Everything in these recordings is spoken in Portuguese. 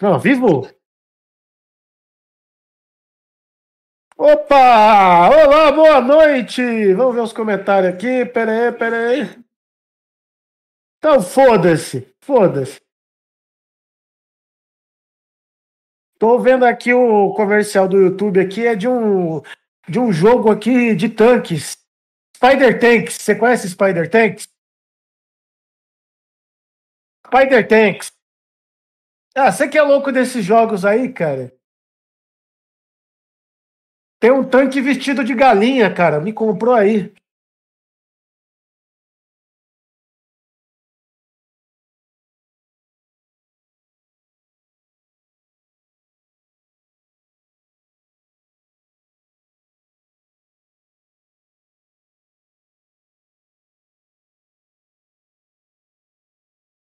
Não, vivo? Opa! Olá, boa noite! Vamos ver os comentários aqui. Pera aí, pera aí. Então, foda-se, foda-se. Tô vendo aqui o comercial do YouTube aqui, é de um, de um jogo aqui de tanques. Spider Tanks. Você conhece Spider Tanks? Spider Tanks. Ah, você que é louco desses jogos aí, cara? Tem um tanque vestido de galinha, cara. Me comprou aí.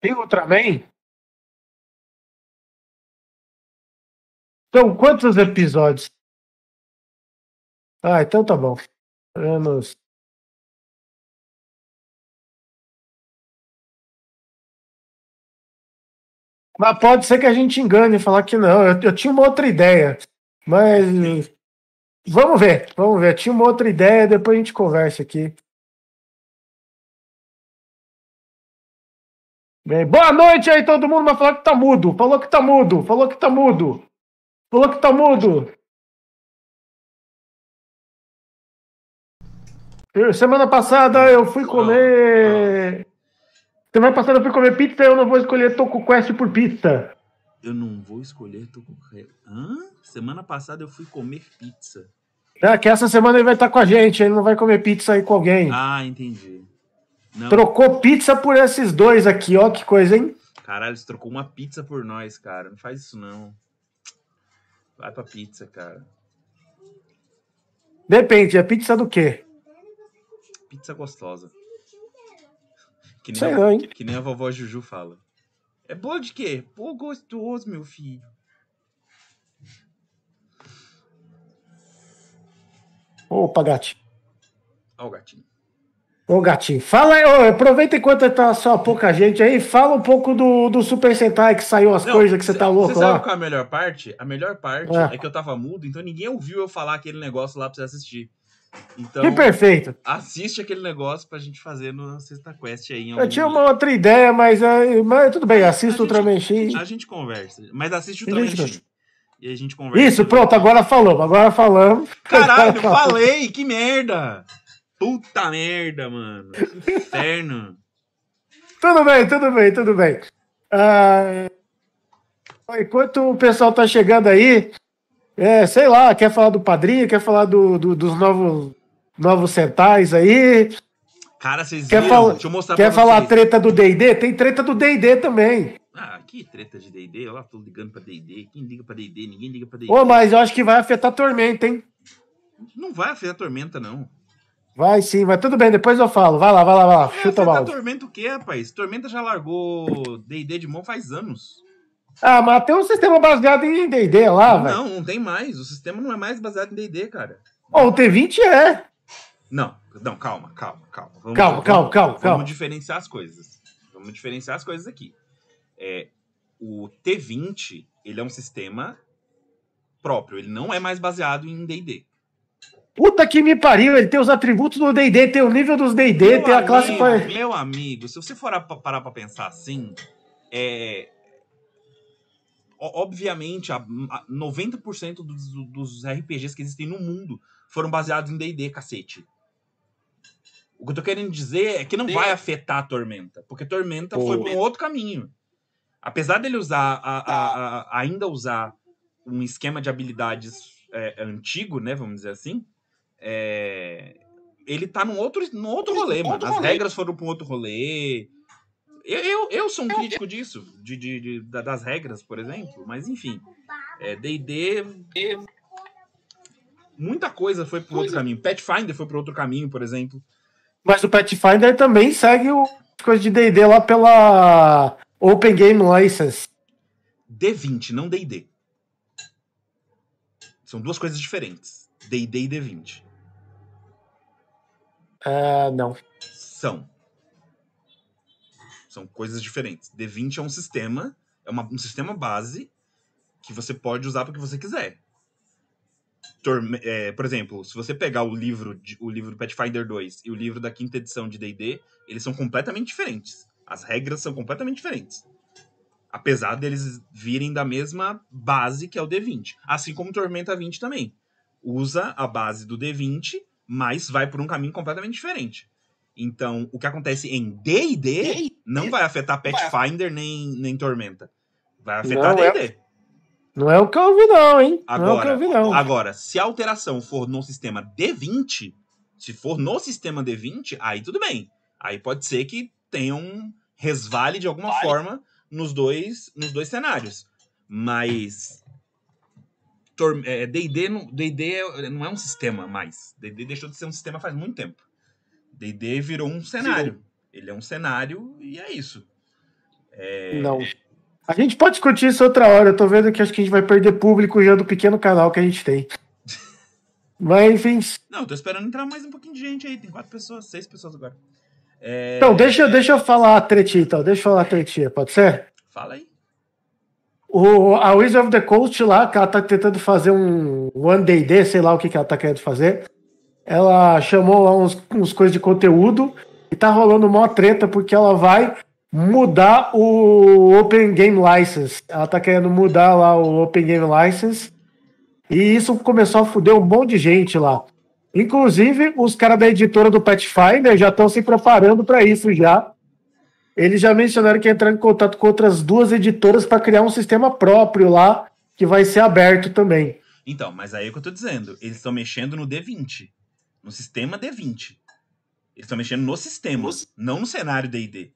Tem Ultraman? São quantos episódios? Ah, então tá bom. Anos. Mas pode ser que a gente engane e falar que não. Eu, eu tinha uma outra ideia. Mas. Vamos ver, vamos ver. Eu tinha uma outra ideia, depois a gente conversa aqui. Bem, boa noite aí, todo mundo, mas falou que tá mudo. Falou que tá mudo. Falou que tá mudo. Falou que tá mudo. Semana passada eu fui comer. Semana passada eu fui comer pizza e eu não vou escolher Toco Quest por pizza. Eu não vou escolher Toco Hã? Semana passada eu fui comer pizza. É, que essa semana ele vai estar com a gente, ele não vai comer pizza aí com alguém. Ah, entendi. Não, Trocou pizza por esses dois aqui, ó, que coisa, hein? caralho, você trocou uma pizza por nós, cara. Não faz isso, não. Vai pra pizza, cara. Depende, é pizza do quê? Pizza gostosa. Que nem, Sei a, não, hein? que nem a vovó Juju fala. É boa de quê? Pô, gostoso, meu filho. Opa, gatinho. Ó o gatinho. Ô, gatinho, fala aí, ô, aproveita enquanto tá só pouca gente aí, fala um pouco do, do Super Sentai que saiu as Não, coisas que você tá louco Você sabe lá. qual é a melhor parte? A melhor parte É. é. que eu tava mudo, então ninguém ouviu eu falar aquele negócio lá pra você assistir. Então, Que perfeito. assiste aquele negócio pra gente fazer no Sexta Quest aí. Eu tinha uma outra ideia, mas, é, mas tudo bem, assisto o Ultraman X. A gente conversa. Mas assiste o Ultraman. X. E a gente conversa. Isso, pronto, agora falamos, agora falamos. Caralho, falei! Que merda! Puta merda, mano. Que inferno. Tudo bem, tudo bem, tudo bem. Ah, enquanto o pessoal tá chegando aí, é, sei lá, quer falar do padrinho, quer falar do, do- dos novos, novos centais aí, Cara, vocês quer, viram? fala, Deixa eu mostrar quer pra falar a vocês. treta do D&D? Tem treta do D&D também. Ah, que treta de D&D. Eu lá tô ligando pra D&D. Quem liga pra D&D? Ninguém liga pra D&D. Ô, mas eu acho que vai afetar a Tormenta, hein? Não vai afetar a Tormenta, não. Vai sim, mas tudo bem, depois eu falo. Vai lá, vai lá, vai lá. Vai Chuta a balde. Tormenta o quê, rapaz? Tormenta já largou D&D de mão faz anos. Ah, mas tem um sistema baseado em D&D lá, velho. não, não tem mais. O sistema não é mais baseado em D&D, cara. Ó, o T20 é. Não, não, calma, calma, calma. Vamos, Calma, vamos- calma, calma, Vamos calma. diferenciar as coisas. Vamos diferenciar as coisas aqui. É, o T20, ele é um sistema próprio. Ele não é mais baseado em D&D. Puta que me pariu, ele tem os atributos do D&D, tem o nível dos D&D, tem a classe... Meu amigo, se você for a- parar pra pensar assim, é... o- Obviamente, a, a 90% dos, dos RPGs que existem no mundo foram baseados em D&D, cacete. O que eu tô querendo dizer é que não vai afetar a Tormenta, porque Tormenta foi Pô. para um outro caminho. Apesar dele usar, a- a- a- ainda usar um esquema de habilidades é, antigo, né, vamos dizer assim, é, ele tá num outro, num outro rolê, mano. As regras foram pra um outro rolê. Eu, eu, eu sou um crítico disso, de, de- de- da- das regras, por exemplo, mas enfim. É, D&D... Muita coisa foi pro outro caminho. Pathfinder foi pro outro caminho, por exemplo. Mas o Pathfinder também segue o coisa de D&D lá pela Open Game License. D20, não D&D. São duas coisas diferentes. D&D e D20. Ah, não. São. São coisas diferentes. D20 é um sistema, é uma- um sistema base que você pode usar para que você quiser. Torme é, por exemplo, se você pegar o livro, de, o livro Pathfinder 2 e o livro da quinta edição de D&D, eles são completamente diferentes. As regras são completamente diferentes. Apesar deles virem da mesma base que é o D20. Assim como Tormenta 20 também. Usa a base do D20, mas vai por um caminho completamente diferente. Então, o que acontece em D&D não vai afetar Pathfinder nem, nem Tormenta. Vai afetar D&D. É, não é o que eu ouvi não, hein? Agora, não é o que eu ouvi não. Agora, se a alteração for no sistema D20, se for no sistema D20, aí tudo bem. Aí pode ser que tenha um resvale de alguma vale. forma nos dois, nos dois cenários. Mas D&D é, não é um sistema mais. D&D deixou de ser um sistema faz muito tempo. D&D virou um cenário. Sim. Ele é um cenário e é isso. É... Não. A gente pode discutir isso outra hora. Eu tô vendo que acho que a gente vai perder público já do pequeno canal que a gente tem. Mas, enfim. Não, tô esperando entrar mais um pouquinho de gente aí. Tem quatro pessoas, seis pessoas agora. É... Então, deixa, deixa eu falar a tretinha, então. Deixa eu falar a tretinha, pode ser? Fala aí. O, a Wizard of the Coast lá, que ela tá tentando fazer um One Day Day, sei lá o que, que ela tá querendo fazer. Ela chamou lá uns, uns coisas de conteúdo e tá rolando uma treta porque ela vai mudar o Open Game License. Ela tá querendo mudar lá o Open Game License. E isso começou a fuder um monte de gente lá. Inclusive, os caras da editora do Pathfinder já estão se preparando para isso já. Eles já mencionaram que entraram em contato com outras duas editoras para criar um sistema próprio lá, que vai ser aberto também. Então, mas aí é o que eu tô dizendo. Eles estão mexendo no D20. No sistema D20. Eles estão mexendo no sistema, Nossa. não no cenário D&D.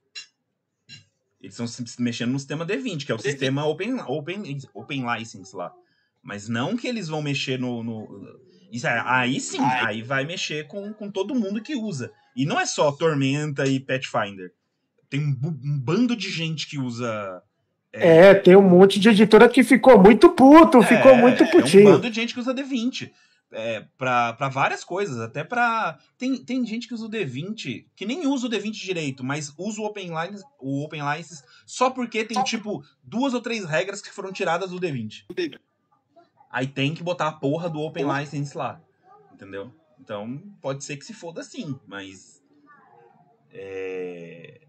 Eles estão mexendo no sistema D20, que é o D20. sistema open, open, open License lá. Mas não que eles vão mexer no. no... Isso, é, aí sim, Ai. aí vai mexer com, com todo mundo que usa. E não é só Tormenta e Pathfinder tem um, um bando de gente que usa. É... é, tem um monte de editora que ficou muito puto, é, ficou muito putinho. É um bando de gente que usa D20. É, para várias coisas, até para tem, tem gente que usa o D20, que nem usa o D20 direito, mas usa o Open Lines, o Open License só porque tem tipo duas ou três regras que foram tiradas do D20. Aí tem que botar a porra do Open License lá, entendeu? Então pode ser que se foda sim, mas é,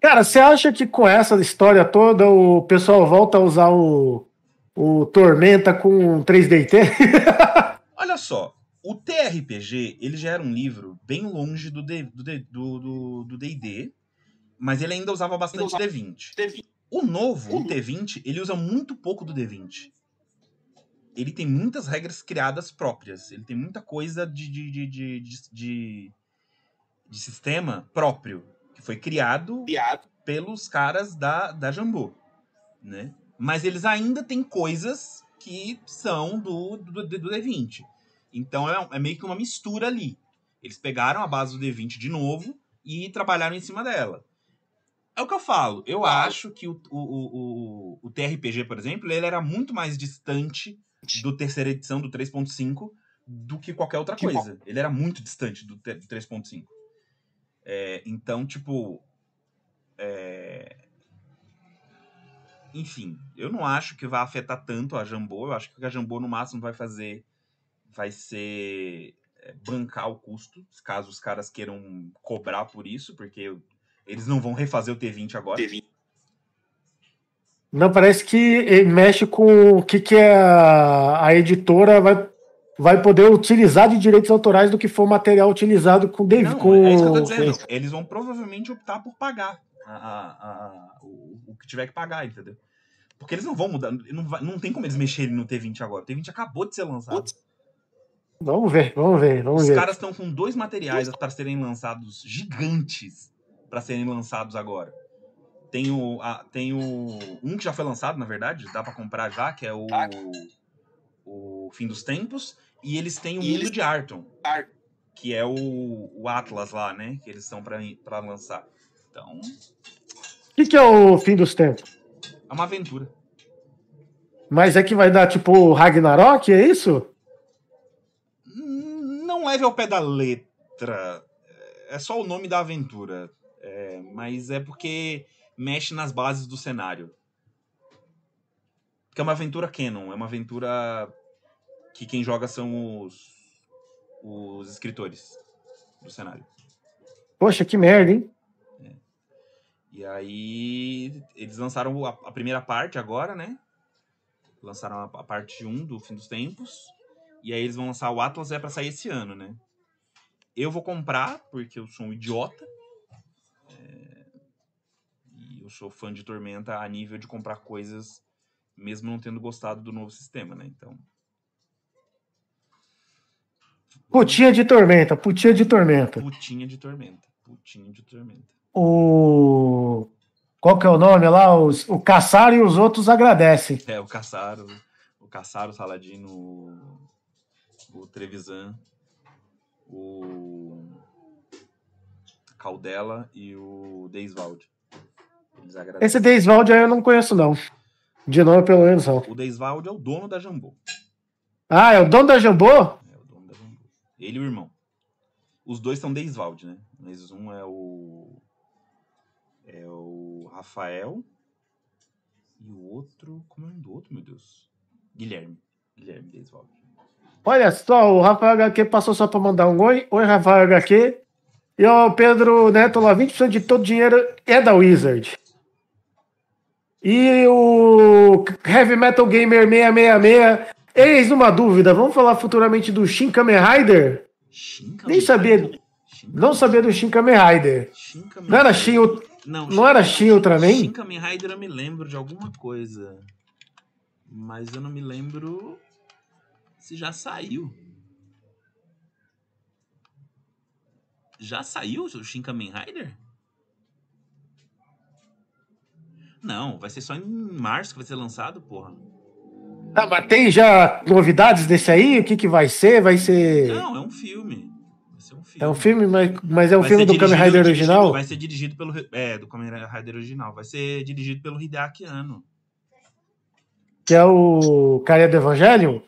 Cara, você acha que com essa história toda o pessoal volta a usar o, o Tormenta com 3DT? Olha só, o TRPG ele já era um livro bem longe do D, do, D, do, do D&D, mas ele ainda usava bastante D20. O novo, o T20, ele usa muito pouco do D20. Ele tem muitas regras criadas próprias. Ele tem muita coisa de, de, de, de, de, de sistema próprio que foi criado, criado. pelos caras da, da Jambô, né? Mas eles ainda têm coisas que são do, do, do D20. Então é, é, meio que uma mistura ali. Eles pegaram a base do D20 de novo e trabalharam em cima dela. É o que eu falo. Eu acho que o, o, o, o TRPG, por exemplo, ele era muito mais distante do terceira edição, do 3.5, do que qualquer outra coisa. Ele era muito distante do, do 3.5. É, então, tipo. É... Enfim, eu não acho que vai afetar tanto a Jambô. Eu acho que a Jambô, no máximo, vai fazer. Vai ser. É, bancar o custo, caso os caras queiram cobrar por isso, porque eles não vão refazer o T20 agora. T20. Não, parece que mexe com o que, que é a, a editora vai vai poder utilizar de direitos autorais do que for material utilizado com David. com... É isso que eu tô dizendo. Eles vão provavelmente optar por pagar a, a, a, o, o, que tiver que pagar, entendeu? Porque eles não vão mudar. Não, vai, não tem como eles mexerem no T20 agora. O T20 acabou de ser lançado. Putz. Vamos ver, vamos ver, vamos Os ver. Os caras estão com dois materiais para serem lançados gigantes para serem lançados agora. Tem o, a, tem o um que já foi lançado, na verdade, dá para comprar já, que é o, o Fim dos Tempos, e eles têm o e Mundo eles... de Arton, que é o, o Atlas lá, né? Que eles estão para lançar. Então. O que, que é o fim dos tempos? É uma aventura. Mas é que vai dar tipo Ragnarok, é isso? Hum, não leve ao pé da letra. É só o nome da aventura. É, mas é porque mexe nas bases do cenário. que é uma aventura canon, é uma aventura que quem joga são os, os escritores do cenário. Poxa, que merda, hein? E aí eles lançaram a, a primeira parte agora, né? Lançaram a, a, parte 1 do Fim dos Tempos. E aí eles vão lançar o Atlas, é para sair esse ano, né? Eu vou comprar, porque eu sou um idiota. É... E eu sou fã de Tormenta a nível de comprar coisas, mesmo não tendo gostado do novo sistema, né? Então. Putinha de Tormenta, putinha de Tormenta. Putinha de Tormenta, putinha de Tormenta o. Qual que é o nome lá? Os, o Caçaro e os outros agradecem. É, o Caçaro, o Caçaro, o Saladino, o Trevisan, o Caldela e o Deisvald. Esse Deisvald aí eu não conheço, não. De nome, pelo menos, não. O Deisvald é o dono da Jambô. Ah, é o dono da Jambô? É o dono da Jambô. Ele e o irmão. Os dois são Deisvald, né? Mas um é o é o Rafael. E o outro. Como é o nome do outro, meu Deus? Guilherme. Guilherme Desvaldo. Olha só, o Rafael HQ passou só para mandar um oi. Oi, Rafael HQ. E o Pedro Neto lá, 20% de todo o dinheiro é da Wizard. E o Heavy Metal Gamer 666, eis uma dúvida, vamos falar futuramente do Shin Kamen Rider? Shin Kamen Nem sabia, não sabia do Shin Kamen Rider. Shin Kamen não era Shin, não, não era Shin Ultraman? Shin Kamen Rider eu me lembro de alguma coisa. Mas eu não me lembro se já saiu. Já saiu o Shin Kamen Rider? Não, vai ser só em março que vai ser lançado, porra. Ah, mas tem já novidades desse aí? O que, que vai ser? Vai ser. Não, é um filme um filme. É um filme, mas, mas é um vai filme do Kamen Rider original? Vai ser dirigido pelo. É, do Kamen Rider original. Vai ser dirigido pelo Hideaki Anno. Que é o cara do Evangelho?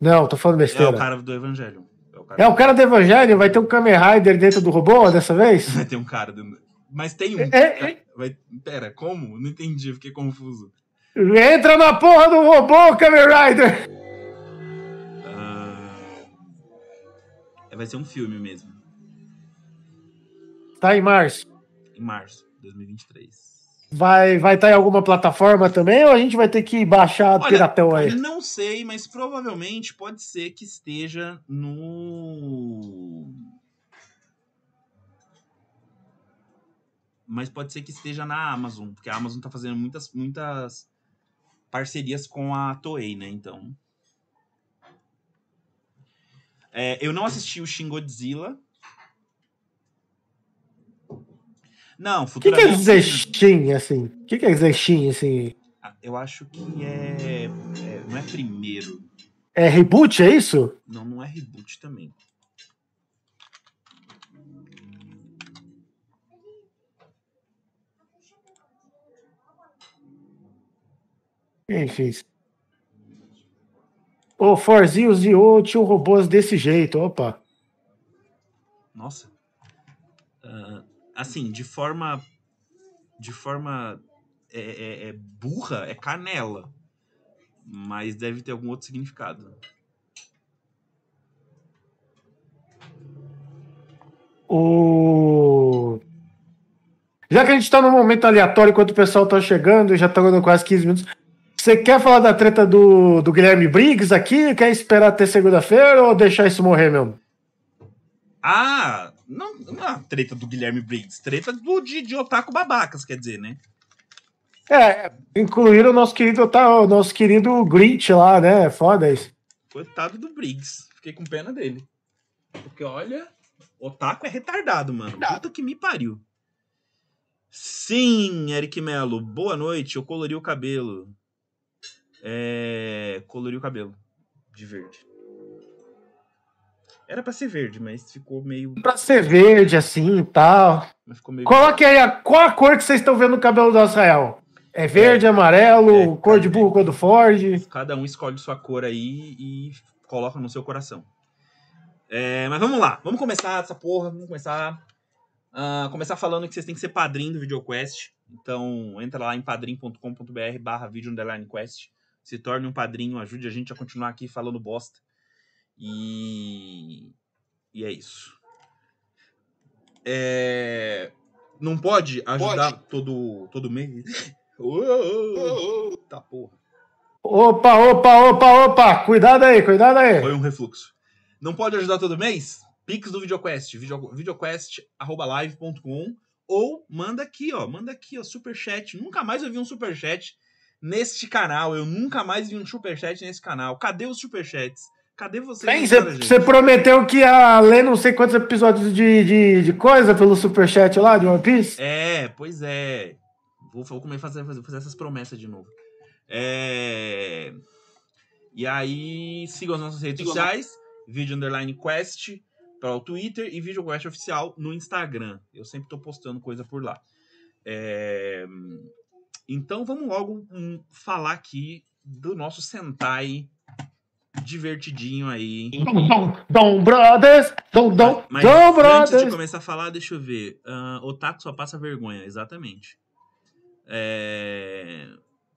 Não, tô falando besteira. É o cara do Evangelho. É o cara, é o cara do Evangelho? Vai ter um Kamen Rider dentro do robô dessa vez? Vai ter um cara dentro. Mas tem um. É, é... Vai... Pera, como? Não entendi, fiquei confuso. Entra na porra do robô, Kamen Rider! Vai ser um filme mesmo. Tá em março. Em março de 2023. Vai vai estar tá em alguma plataforma também ou a gente vai ter que baixar Olha, piratão aí? Não sei, mas provavelmente pode ser que esteja no mas pode ser que esteja na Amazon, porque a Amazon tá fazendo muitas muitas parcerias com a Toei, né? Então, é, eu não assisti o Shin Godzilla. Não, futuramente... O que, quer dizer Shin, assim? O que quer dizer Shin, assim? Ah, eu acho que é, é... Não é primeiro. É reboot, é isso? Não, não é reboot também. Fez? O Forzios e o tinham robôs desse jeito, opa. Nossa. Uh, assim, de forma. De forma. É, é, é, burra, é canela. Mas deve ter algum outro significado. O. Já que a gente está no momento aleatório enquanto o pessoal está chegando, já está dando quase 15 minutos. Você quer falar da treta do, do Guilherme Briggs aqui? Quer esperar até segunda-feira ou deixar isso morrer mesmo? Ah, não, não é treta do Guilherme Briggs, treta do, de, de otaku babacas, quer dizer, né? É, incluir o nosso querido, tá, o nosso querido Grinch lá, né? Foda isso. Coitado do Briggs. Fiquei com pena dele. Porque, olha, otaku é retardado, mano. Puta que me pariu. Sim, Eric Melo. Boa noite. Eu colori o cabelo é, colorir o cabelo de verde. Era para ser verde, mas ficou meio. Pra ser verde, assim e tal. Meio... Coloque aí a, qual a cor que vocês estão vendo no cabelo do Israel. É verde, é, amarelo, é, cor de burro, cor do Ford. Cada um escolhe sua cor aí e coloca no seu coração. É, mas vamos lá, vamos começar essa porra, vamos começar. Uh, começar falando que vocês têm que ser padrinho do VideoQuest. Então, entra lá em padrim.com.br barra vídeo underline quest. Se torne um padrinho, ajude a gente a continuar aqui falando bosta. E, e é isso. É... Não pode ajudar pode. todo, todo mês? tá porra. Opa, opa, opa, opa! Cuidado aí, cuidado aí. Foi um refluxo. Não pode ajudar todo mês? Pix do VideoQuest, videoquest.live.com ou manda aqui, ó, manda aqui, ó, superchat. Nunca mais eu vi um superchat neste canal. Eu nunca mais vi um superchat nesse canal. Cadê os superchats? Cadê vocês? Você prometeu que ia ler não sei quantos episódios de, de, de coisa pelo superchat lá de One Piece? É, pois é. Vou, vou começar a fazer, fazer essas promessas de novo. É... E aí, sigam as nossas redes sigam sociais, vídeo underline quest para o Twitter e vídeo quest oficial no Instagram. Eu sempre estou postando coisa por lá. É... Então vamos logo um, falar aqui do nosso Sentai divertidinho aí. Dom, Dom Brothers! Dom, Dom, mas, Dom Brothers! Antes de começar a falar, deixa eu ver. Uh, Otaku só passa vergonha, exatamente. É...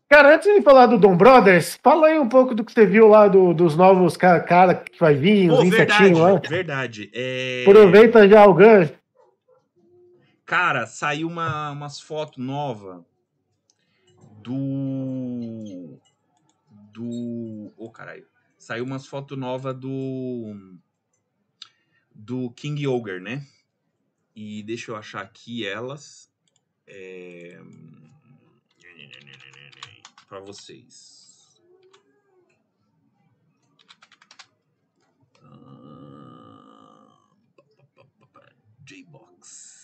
Cara, antes de falar do Dom Brothers, fala aí um pouco do que você viu lá do, dos novos caras cara que vai vir, os insetinhos lá. Verdade, é... Aproveita já o gancho. Cara, saiu uma, umas fotos novas do... Do... Ô, oh, caralho. Saiu umas fotos novas do... Do King Ogre, né? E deixa eu achar aqui elas. É para vocês. Uh, J-Box.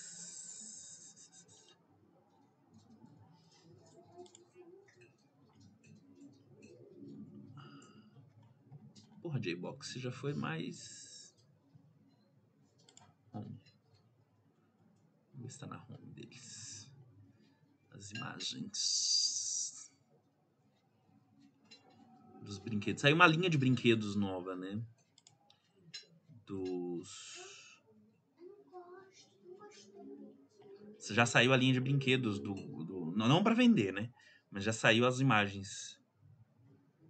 Porra, J-Box, já foi mais. Home. Ver se tá na home deles. As imagens. dos brinquedos. Saiu uma linha de brinquedos nova, né? Dos. Já saiu a linha de brinquedos do. do... Não, não para vender, né? Mas já saiu as imagens.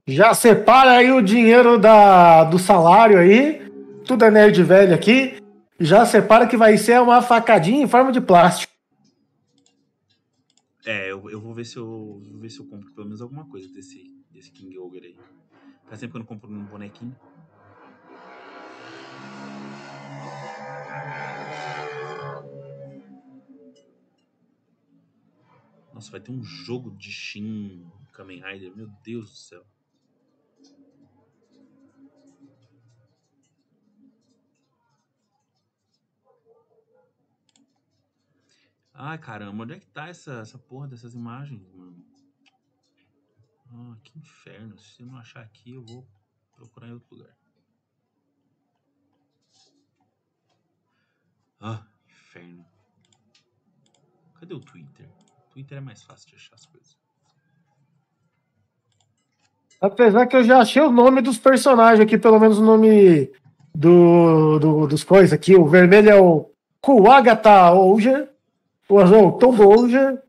Já separa aí o dinheiro da, do salário aí. Tudo é nerd velho aqui. Já separa que vai ser uma facadinha em forma de plástico. É, eu, eu vou ver se eu vou ver se eu compro pelo menos alguma coisa desse, desse King Ogre aí. Faz tempo que eu não compro um bonequinho. Nossa, vai ter um jogo de Shin Kamen Rider. Meu Deus do céu. Ai, caramba, onde é que tá essa, essa porra dessas imagens, mano? Ah, que inferno. Se eu não achar aqui, eu vou procurar em outro lugar. Ah, inferno. Cadê o Twitter? Twitter é mais fácil de achar as coisas. Apesar que eu já achei o nome dos personagens aqui, pelo menos o nome do, do dos coisas aqui. O vermelho é o Kuagata Ouja, o azul é o Tombo Ouja,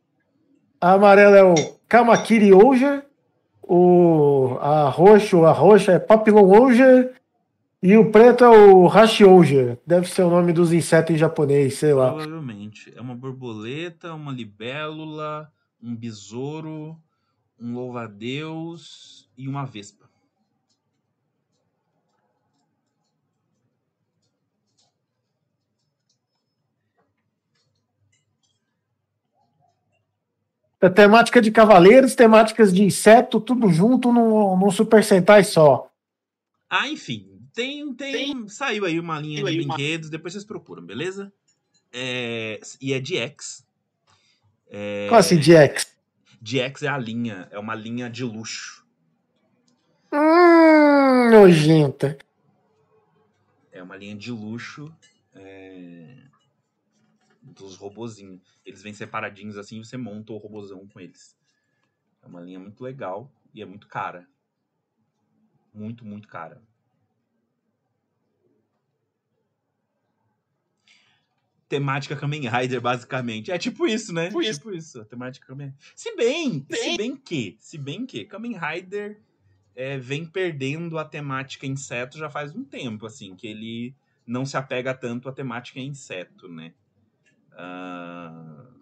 a amarela é o Kamakiri Ouja o a roxo, a roxa é Papillon Oger e o preto é o Hashi Oger. Deve ser o nome dos insetos em japonês, sei lá. Provavelmente. É uma borboleta, uma libélula, um besouro, um louva-a-Deus e uma vespa. É temática de cavaleiros, temáticas de inseto, tudo junto num, num Super Sentai só. Ah, enfim. Tem, tem, tem. Saiu aí uma linha de brinquedos, uma... depois vocês procuram, beleza? É, e é de X. É, Qual assim, de X? De X é a linha, é uma linha de luxo. Hum, nojenta. É uma linha de luxo. Dos robozinhos. Eles vêm separadinhos assim e você monta o robozão com eles. É uma linha muito legal e é muito cara. Muito, muito cara. temática Kamen Rider, basicamente. É tipo isso, né? Tipo tipo isso, temática Kamen Se bem, se bem que, se bem que Kamen Rider é, vem perdendo a temática inseto já faz um tempo, assim, que ele não se apega tanto à temática inseto, né? Uh,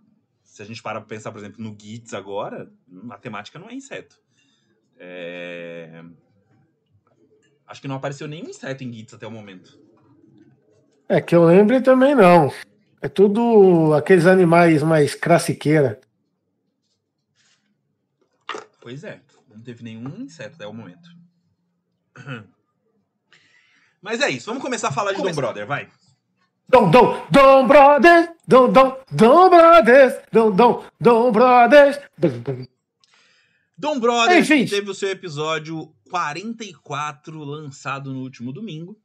se a gente para pra pensar, por exemplo, no Gits agora, a temática não é inseto. É... Acho que não apareceu nenhum inseto em Gits até o momento. É que eu lembre também não. É tudo aqueles animais mais crassiqueira. Pois é, não teve nenhum inseto até o momento. Mas é isso, vamos começar a falar de Dom Brother, vai. Dom, Dom, Dom Brothers, Dom, Dom, Dom Brothers, Dom, Dom, Dom Brothers. Dom Brothers Enfim. teve o seu episódio 44 lançado no último domingo.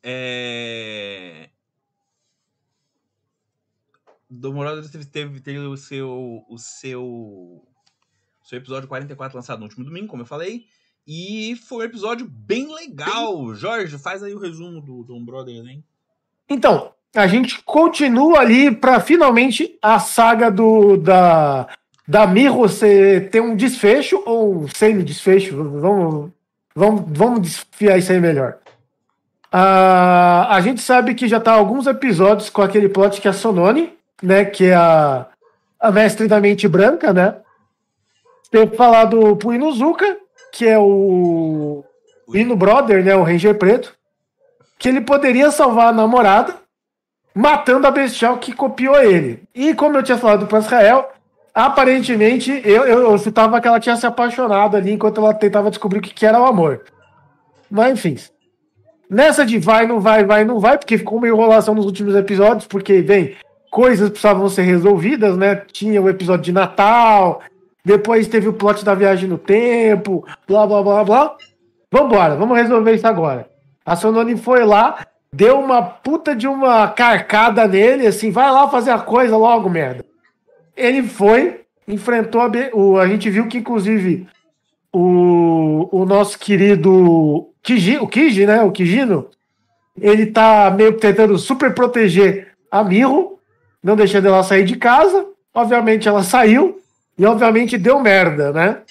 É... Dom Brothers teve, teve, teve o seu o seu seu episódio 44 lançado no último domingo, como eu falei. E foi um episódio bem legal. Jorge, faz aí o resumo do Dom Brothers, hein? Então, a gente continua ali para finalmente a saga do da da Mirro ter um desfecho ou um semi-desfecho. Vamos, vamos, vamos desfiar isso aí melhor. Uh, a gente sabe que já tá alguns episódios com aquele plot que é a Sonone, né? Que é a, a mestre da mente branca, né? Ter falado pro Inuzuka, que é o, o Inu Brother, né? O Ranger Preto, que ele poderia salvar a namorada matando a bestial que copiou ele. E como eu tinha falado para Israel, aparentemente eu, eu, eu citava que ela tinha se apaixonado ali enquanto ela tentava descobrir o que, que era o amor. Mas enfim. Nessa de vai, não vai, vai, não vai, porque ficou uma enrolação nos últimos episódios, porque, bem, coisas precisavam ser resolvidas, né? Tinha o episódio de Natal, depois teve o plot da viagem no tempo, blá blá blá blá. Vambora, vamos resolver isso agora. A Sononi foi lá, deu uma puta de uma carcada nele, assim, vai lá fazer a coisa logo, merda. Ele foi, enfrentou a. O, a gente viu que, inclusive, o, o nosso querido Kiji, o Kiji, né? O Kijino, ele tá meio tentando super proteger a Miho, não deixando ela sair de casa. Obviamente ela saiu e obviamente deu merda, né?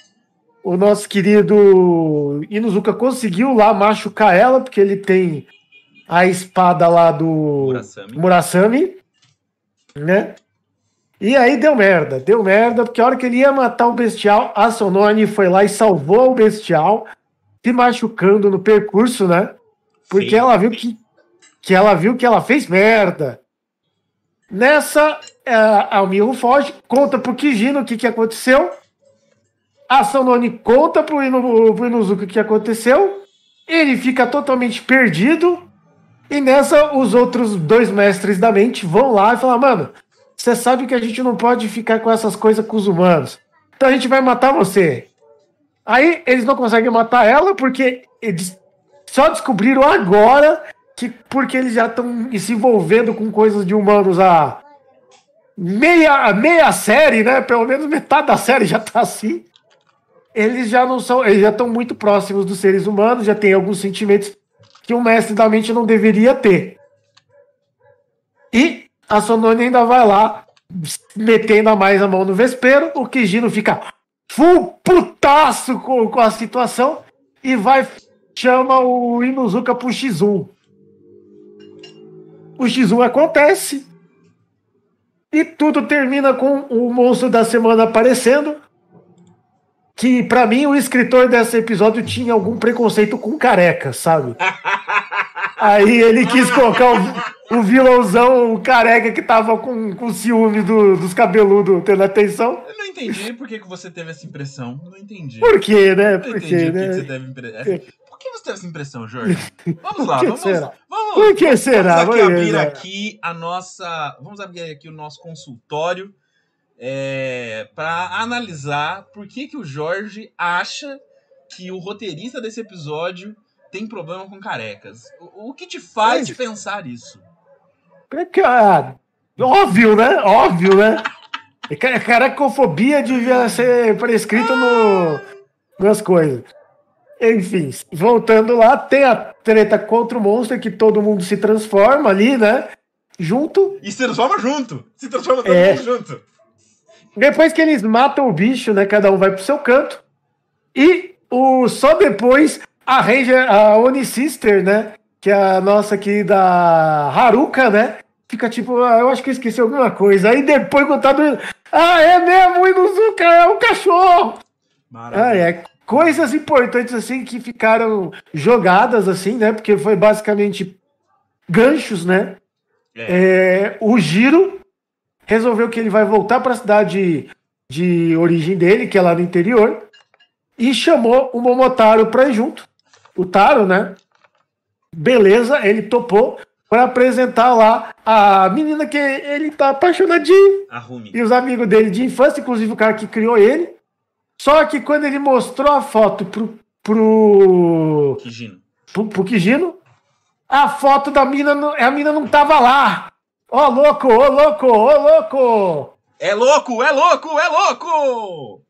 O nosso querido Inuzuka conseguiu lá machucar ela, porque ele tem a espada lá do Murasami, Murasami né? E aí deu merda, deu merda, porque a hora que ele ia matar o bestial, a Sonone foi lá e salvou o bestial, se machucando no percurso, né? Porque Sim. ela viu que, que ela viu que ela fez merda. Nessa, Almiro foge, conta pro Kijino o que, que aconteceu. A Sonone conta pro, Inu, pro Inuzuka o que aconteceu. Ele fica totalmente perdido. E nessa, os outros dois mestres da mente vão lá e falam: Mano, você sabe que a gente não pode ficar com essas coisas com os humanos. Então a gente vai matar você. Aí eles não conseguem matar ela porque eles só descobriram agora que porque eles já estão se envolvendo com coisas de humanos há meia, meia série, né? Pelo menos metade da série já tá assim. Eles já não são, eles já estão muito próximos dos seres humanos, já tem alguns sentimentos que um mestre da mente não deveria ter. E a Sonone ainda vai lá, metendo a mais a mão no vespeiro. O Kijino fica full putaço com, com a situação e vai chama o Inuzuka pro X1. O X1 acontece e tudo termina com o monstro da semana aparecendo. Que para mim o escritor desse episódio tinha algum preconceito com careca, sabe? Aí ele quis colocar o, o vilãozão, o careca que tava com, com ciúme do, dos cabeludos tendo atenção. Eu não entendi por que, que você teve essa impressão. Não entendi. Por quê, né? Por quê, né? Que você teve impre... Que você teve essa impressão, Jorge? Vamos lá, vamos, será? vamos. Por que será? Vamos aqui abrir aqui a nossa. Vamos abrir aqui o nosso consultório é, para analisar por que, que o Jorge acha que o roteirista desse episódio tem problema com carecas. O, o que te faz é. pensar isso? Ah, óbvio, né? Óbvio, né? Carecofobia devia ser prescrito no, nas coisas. Enfim, voltando lá, tem a treta contra o monstro que todo mundo se transforma ali, né? junto. E se transforma junto. Se transforma todo é. mundo junto. Depois que eles matam o bicho, né? Cada um vai pro seu canto. E o, só depois a Ranger, a Oni Sister, né? Que é a nossa aqui da Haruka, né? Fica tipo, ah, eu acho que eu esqueci alguma coisa. Aí depois quando tá do... Ah, é mesmo, o Inuzuka é um cachorro! Maravilha. Ah, é. Coisas importantes assim que ficaram jogadas assim, né? Porque foi basicamente ganchos, né? É. É, o Giro resolveu que ele vai voltar para a cidade de origem dele, que é lá no interior, e chamou o Momotaro para ir junto. O Taro, né? Beleza, ele topou para apresentar lá a menina que ele tá apaixonadinho. A Rumi. E os amigos dele de infância, inclusive o cara que criou ele. Só que quando ele mostrou a foto pro. pro. Kijino. Pro, pro Kijino, a foto da mina, a mina não tava lá. Ô oh, louco, ô oh, louco, ô oh, louco! É louco, é louco, é louco!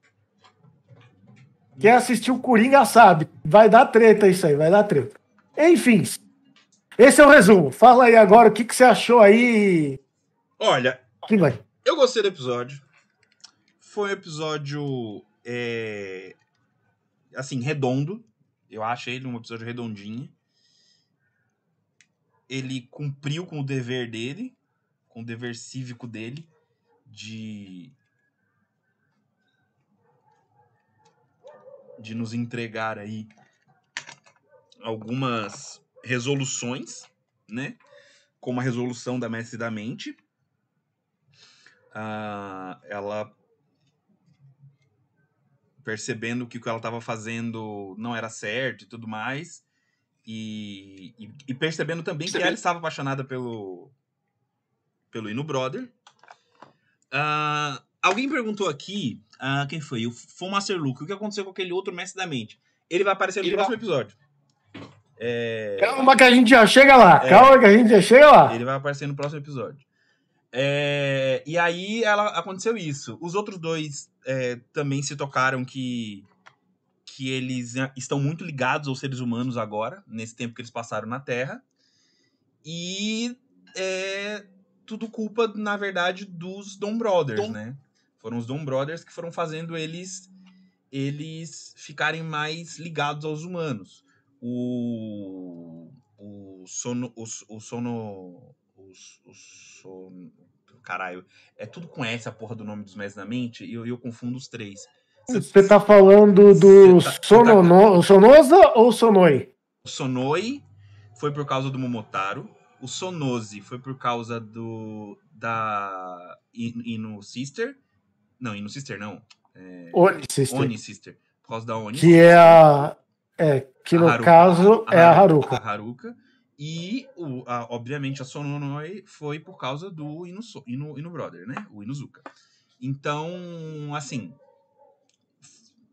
Quem assistiu o Coringa sabe. Vai dar treta isso aí, vai dar treta. Enfim, esse é o resumo. Fala aí agora o que, que você achou aí. Olha, eu gostei do episódio. Foi um episódio é, assim, redondo. Eu achei ele um episódio redondinho. Ele cumpriu com o dever dele, com o dever cívico dele, de. de nos entregar aí algumas resoluções, né? Como a resolução da Mestre da Mente. Uh, ela percebendo que o que ela estava fazendo não era certo e tudo mais. E, e, e percebendo também que ela estava apaixonada pelo, pelo Inu Brother. Uh, alguém perguntou aqui, uh, quem foi? O Fumaster Luke, o que aconteceu com aquele outro mestre da mente? Ele vai aparecer no ele próximo vai... episódio. É... Calma que a gente já chega lá. É... Calma que a gente já chega lá. Ele vai aparecer no próximo episódio. É, e aí ela, aconteceu isso. Os outros dois é, também se tocaram que, que eles estão muito ligados aos seres humanos agora, nesse tempo que eles passaram na Terra. E é tudo culpa, na verdade, dos Dom Brothers, Dom... né? Foram os Dom Brothers que foram fazendo eles eles ficarem mais ligados aos humanos. O, o sono, o, o sono os, os. Caralho, é tudo com S a porra do nome dos mestres na mente e eu, eu confundo os três. Você tá falando do tá, Sonono... tá... Sonosa ou Sonoi? O Sonoi foi por causa do Momotaro. O Sonose foi por causa do. da. Inu Sister. Não, Inu Sister não. É... Oni Sister. Oni Sister. Por causa da Oni. Que é a. É, que no Haruka, caso a, a, é a Haruka. A Haruka. E, o, a, obviamente, a Sononoi foi por causa do Inu, Inu, Inu Brother, né? O Inuzuka. Então, assim,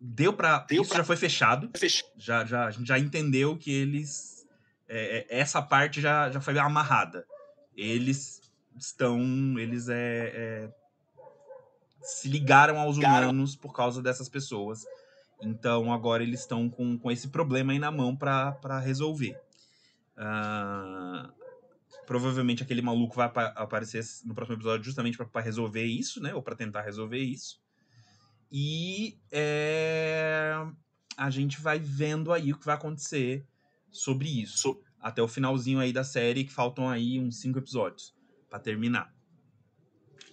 deu para isso pra... já foi fechado. Já, já, a gente já entendeu que eles. É, é, essa parte já, já foi amarrada. Eles estão. Eles é, é se ligaram aos humanos por causa dessas pessoas. Então agora eles estão com, com esse problema aí na mão para resolver. Uh, provavelmente aquele maluco vai aparecer no próximo episódio justamente para resolver isso, né? Ou para tentar resolver isso. E é, a gente vai vendo aí o que vai acontecer sobre isso. Até o finalzinho aí da série, que faltam aí uns cinco episódios para terminar.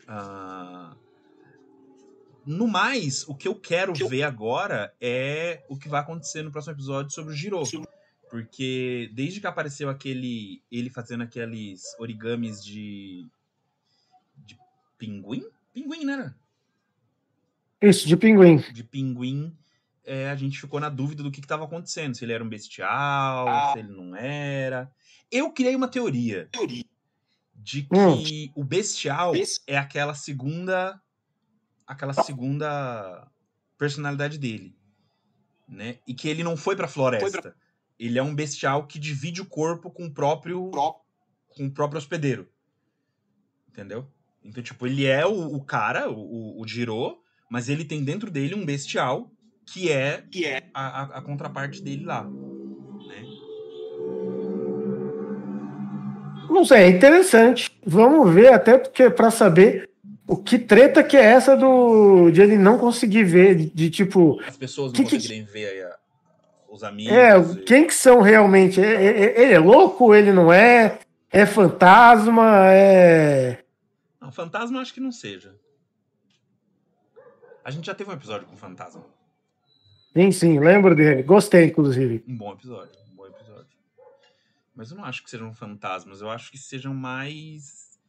Uh, no mais, o que eu quero que eu... ver agora é o que vai acontecer no próximo episódio sobre o Giro. Porque desde que apareceu aquele. ele fazendo aqueles origamis de. de pinguim? Pinguim, né? Isso, de pinguim. De pinguim. É, a gente ficou na dúvida do que estava acontecendo. Se ele era um bestial, ah. se ele não era. Eu criei uma teoria. De que hum. o bestial é aquela segunda. aquela segunda personalidade dele. Né? E que ele não foi pra floresta. Foi pra ele é um bestial que divide o corpo com o próprio com o próprio hospedeiro. Entendeu? Então, tipo, ele é o, o cara, o, o Jiro, mas ele tem dentro dele um bestial que é, que é. A, a, a contraparte dele lá. Né? Não sei, é interessante. Vamos ver, até porque para saber o que treta que é essa do de ele não conseguir ver, de, de tipo. As pessoas não Que que- conseguirem ver aí a- os amigos. É, quem que são realmente? É- é- é- Ele é louco? Ele não é? É fantasma? É. Não, fantasma eu acho que não seja. A gente já teve um episódio com fantasma. Sim, sim, lembro dele. Gostei, inclusive. Um bom episódio. Um bom episódio. Mas eu não acho que sejam fantasmas. Eu acho que sejam mais.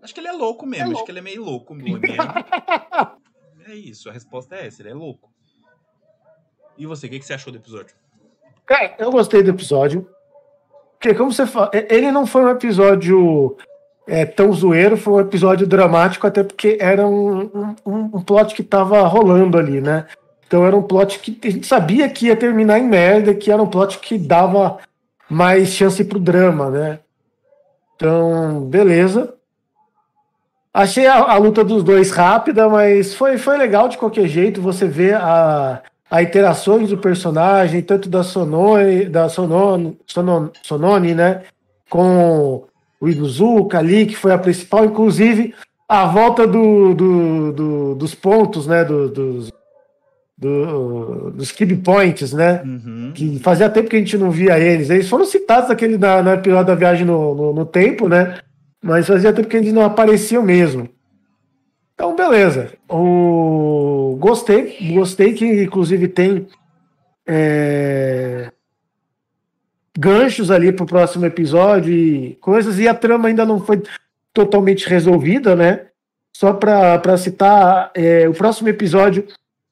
Acho que ele é louco mesmo. É Acho louco. que ele é meio louco mesmo. é isso, a resposta é essa. Ele é louco. E você, o que, que você achou do episódio? Cara, eu gostei do episódio. Porque, como você fala, ele não foi um episódio é, tão zoeiro, foi um episódio dramático, até porque era um, um, um plot que tava rolando ali, né? Então era um plot que a gente sabia que ia terminar em merda, que era um plot que dava mais chance pro drama, né? Então, beleza. Achei a, a luta dos dois rápida, mas foi, foi legal de qualquer jeito. Você vê a, a interações do personagem, tanto da Sonone, da Sonone, Sonone, Sonone né? Com o Inuzuka ali, que foi a principal, inclusive a volta do, do, do- dos pontos, né? do- dos, do- dos key points, né? Uhum. que fazia tempo que a gente não via eles. Eles foram citados naquele na, na episódio da viagem no, no, no tempo, né? Mas fazia tempo que eles não apareciam mesmo. Então, beleza. O... Gostei, gostei que inclusive tem é, ganchos ali pro próximo episódio e coisas, e a trama ainda não foi totalmente resolvida, né? Só para citar, é, o próximo episódio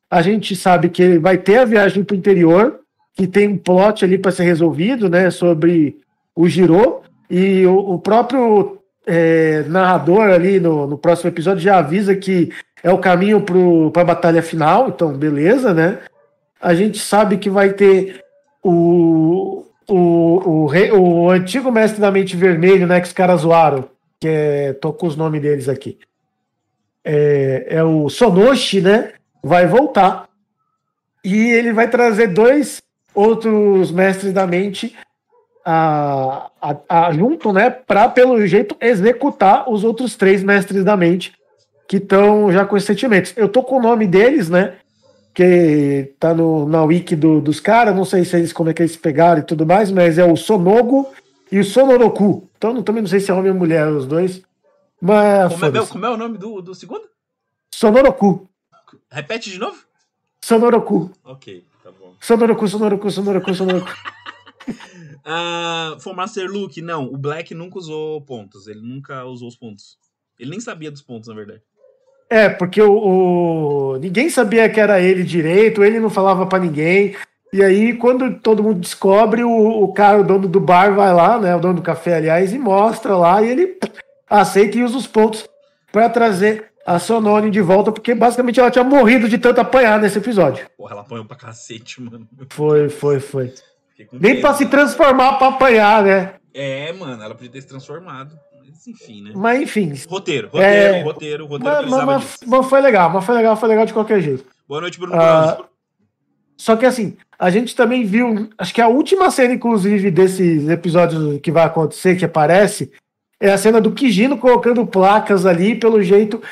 a gente sabe que vai ter a viagem para o interior, que tem um plot ali para ser resolvido, né? Sobre o Giro. E o, o próprio é, narrador ali no, no próximo episódio já avisa que é o caminho para a batalha final, então beleza, né? A gente sabe que vai ter o, o, o, rei- o antigo mestre da mente vermelho, né? Que os caras zoaram, que é. Tô com os nomes deles aqui. É, é o Sonoshi, né? Vai voltar. E ele vai trazer dois outros mestres da mente a, a, a- junto, né? Para, pelo jeito, executar os outros três mestres da mente que estão já com esses sentimentos. Eu tô com o nome deles, né? Que tá no, na wiki do- dos caras, não sei se eles como é que eles pegaram e tudo mais, mas é o Sonogo e o Sonoroku. Então não- também não sei se é homem ou mulher os dois. Mas. Como é, como é o nome do, do segundo? Sonoroku. Repete de novo? Sonoroku. Ok, tá bom. Sonoroku, Sonoroku, Sonoroku, Sonoroku. Ah, for Master Luke, não. O Black nunca usou pontos. Ele nunca usou os pontos. Ele nem sabia dos pontos, na verdade. É, porque o, o- ninguém sabia que era ele direito, ele não falava pra ninguém. E aí, quando todo mundo descobre, o, o cara, o dono do bar, vai lá, né? O dono do café, aliás, e mostra lá, e ele aceita e usa os pontos pra trazer a Sonone de volta, porque basicamente ela tinha morrido de tanto apanhar nesse episódio. Porra, ela apanhou pra cacete, mano. Foi, foi, foi. Nem pra se transformar pra apanhar, né? É, mano, ela podia ter se transformado. Mas enfim, né? Mas enfim. Roteiro, roteiro, É, roteiro, roteiro Mas, mas- mas foi legal, mas foi legal, foi legal de qualquer jeito. Boa noite, Bruno Ah, Bronze. Só que assim, a gente também viu, acho que a última cena, inclusive, desses episódios que vai acontecer, que aparece, é a cena do Kijino colocando placas ali, pelo jeito,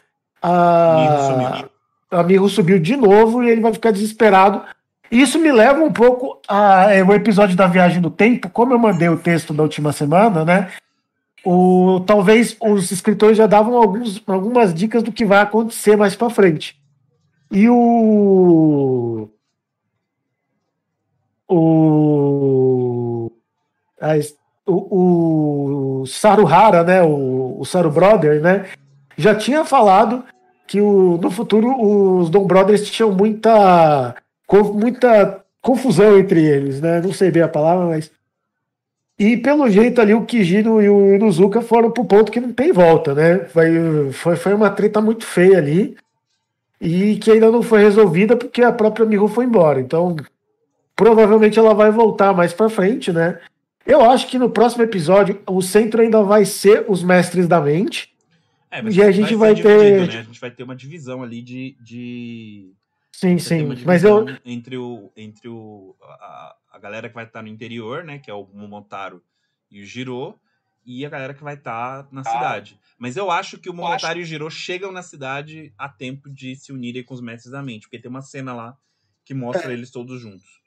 Mirro a, Mirro subiu de novo e ele vai ficar desesperado. Isso me leva um pouco a é, episódio da viagem no tempo, como eu mandei o texto da última semana, né? O, talvez os escritores já davam alguns, algumas dicas do que vai acontecer mais pra frente. E o. O. a o, o Saruhara, né? O, o Saru Brother, né? Já tinha falado que o, no futuro os Dom Brothers tinham muita, co- muita confusão entre eles, né? Não sei bem a palavra, mas. E pelo jeito ali o Kijino e o Inuzuka foram pro ponto que não tem volta, né? Foi, foi, foi uma treta muito feia ali e que ainda não foi resolvida porque a própria Miho foi embora. Então, provavelmente ela vai voltar mais pra frente, né? Eu acho que no próximo episódio o centro ainda vai ser os mestres da mente. É, e a gente vai ser ter- né? A gente vai ter uma divisão ali de. de... Sim, ter uma sim. Mas eu, Entre, o, entre o, a, a galera que vai estar no interior, né? Que é o Momotaro e o Giro. e a galera que vai estar tá na ah. cidade. Mas eu acho que o Momotário e o Giro chegam na cidade a tempo de se unirem com os Mestres da Mente, porque tem uma cena lá que mostra é. eles todos juntos.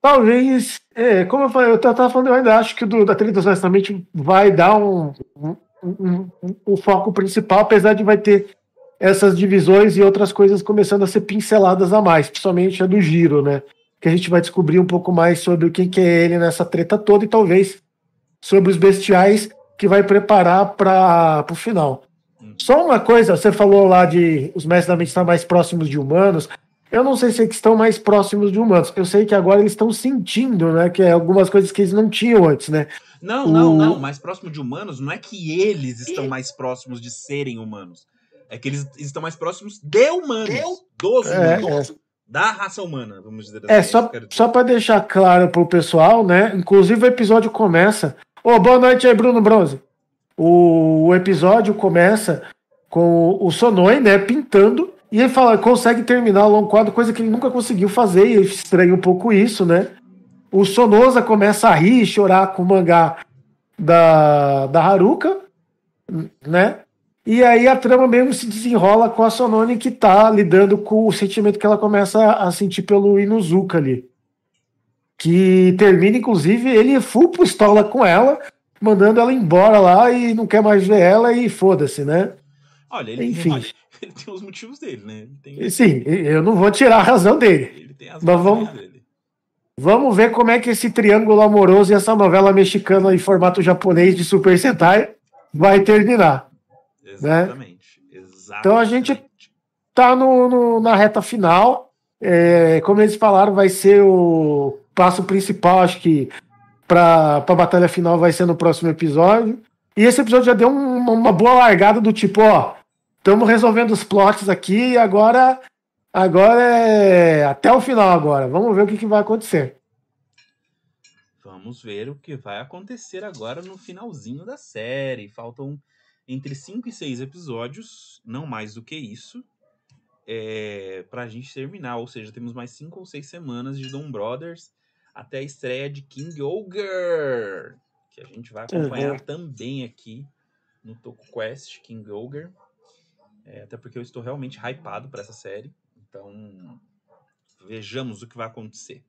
Talvez, é, como eu falei, eu tava falando, eu ainda acho que o do, da trilha dos Mestres da Mente vai dar um, um, um, um, um foco principal, apesar de vai ter essas divisões e outras coisas começando a ser pinceladas a mais, principalmente a do Giro, né? Que a gente vai descobrir um pouco mais sobre o que, que é ele nessa treta toda e talvez sobre os bestiais que vai preparar para o final. Hum. Só uma coisa, você falou lá de os mestres da mente estar mais próximos de humanos. Eu não sei se eles estão mais próximos de humanos. Eu sei que agora eles estão sentindo, né? Que é algumas coisas que eles não tinham antes, né? Não, o... não, não. Mais próximo de humanos não é que eles estão mais próximos de serem humanos. É que eles estão mais próximos de humanos. Dos é, humanos. É. Da raça humana, vamos dizer assim. É, só, só para deixar claro pro pessoal, né? Inclusive o episódio começa Ô, oh, boa noite aí, Bruno Bronze. O, o episódio começa com o Sonoi, né, pintando, e ele fala, consegue terminar o long quadro, coisa que ele nunca conseguiu fazer, e ele estranha um pouco isso, né? O Sonoza começa a rir e chorar com o mangá da, da Haruka, né? E aí a trama mesmo se desenrola com a Sonone que tá lidando com o sentimento que ela começa a sentir pelo Inuzuka ali que termina, inclusive, ele full pistola com ela, mandando ela embora lá e não quer mais ver ela e foda-se, né? Olha, ele, Enfim. Tem, ele tem os motivos dele, né? Tem... Sim, eu não vou tirar a razão dele. Ele tem as Mas vamos, dele. vamos ver como é que esse triângulo amoroso e essa novela mexicana em formato japonês de Super Sentai vai terminar. Exatamente. Né? Exatamente. Então a gente tá no, no na reta final. É, como eles falaram, vai ser o passo principal, acho que para a batalha final vai ser no próximo episódio. E esse episódio já deu um, uma boa largada do tipo, ó, estamos resolvendo os plots aqui e agora agora é até o final agora. Vamos ver o que, que vai acontecer. Vamos ver o que vai acontecer agora no finalzinho da série. Faltam entre 5 e 6 episódios, não mais do que isso, é, para a gente terminar. Ou seja, temos mais 5 ou 6 semanas de Dom Brothers até a estreia de King Ogre, que a gente vai acompanhar uhum. também aqui no Toku Quest, King Ogre. É, até porque eu estou realmente hypado para essa série. Então, vejamos o que vai acontecer.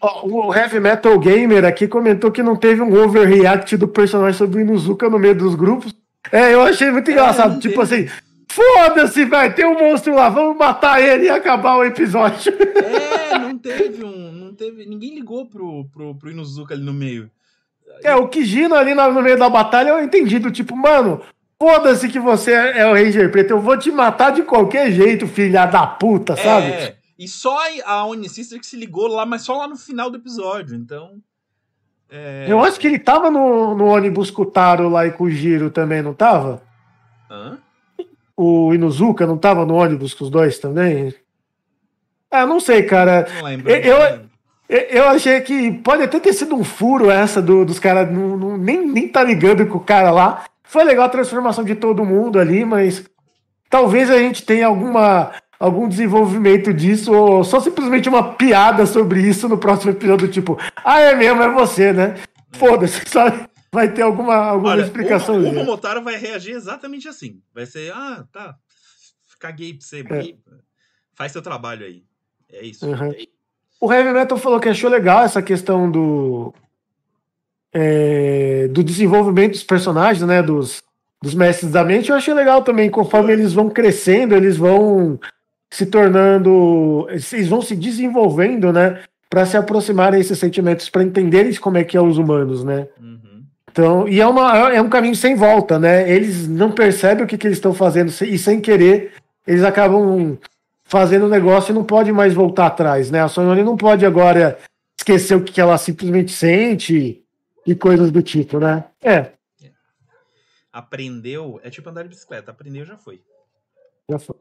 Oh, o Heavy Metal Gamer aqui comentou que não teve um overreact do personagem sobre o Inuzuka no meio dos grupos. É, eu achei muito é, engraçado. tipo teve. assim, foda-se, vai, tem um monstro lá, vamos matar ele e acabar o episódio. É, não teve um não teve. Ninguém ligou pro, pro, pro Inuzuka ali no meio. É, o Kijino ali no meio da batalha eu entendi, do tipo, mano, foda-se que você é o Ranger Preto, eu vou te matar de qualquer jeito, filha da puta, sabe? É, e só a Onisister que se ligou lá, mas só lá no final do episódio, então. É... Eu acho que ele tava no, no ônibus com o Taro lá e com o Giro também, não tava? Hã? O Inuzuka não tava no ônibus com os dois também? Ah, não sei, cara. Não lembro. Eu, eu, eu achei que pode até ter sido um furo essa do, dos caras nem, nem tá ligando com o cara lá. Foi legal a transformação de todo mundo ali, mas talvez a gente tenha alguma, algum desenvolvimento disso, ou só simplesmente uma piada sobre isso no próximo episódio, tipo, ah, é mesmo, é você, né? Foda-se, sabe? Vai ter alguma, alguma Olha, explicação. O, o Momotaro vai reagir exatamente assim. Vai ser, ah, tá, caguei pra você, é. faz seu trabalho aí. É isso. Uhum. É. O Heavy Metal falou que achou legal essa questão do. É, do desenvolvimento dos personagens, né? Dos, dos mestres da mente. Eu achei legal também. Conforme eles vão crescendo, eles vão se tornando. Eles vão se desenvolvendo, né? Para se aproximarem desses sentimentos, para entenderem como é que é os humanos, né? Uhum. Então, e é, uma, é um caminho sem volta, né? Eles não percebem o que, que eles estão fazendo e sem querer eles acabam fazendo o negócio e não pode mais voltar atrás, né? A Sononi não pode agora esquecer o que ela simplesmente sente e coisas do tipo, né? É. Aprendeu, é tipo andar de bicicleta, aprendeu já foi. Já foi.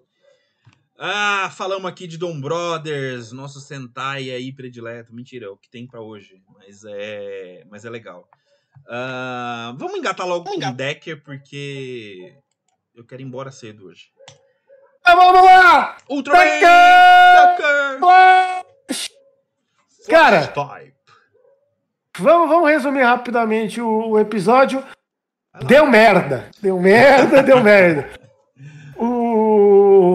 Ah, falamos aqui de Dom Brothers, nosso Sentai aí predileto. Mentira, é o que tem para hoje, mas é, mas é legal. Uh, vamos engatar logo com o Decker, porque eu quero ir embora cedo hoje. Ah, vamos lá! Ultra! Tucker! Flash! Cara, vamos, vamos resumir rapidamente o, o episódio. Deu merda. Deu merda, deu merda.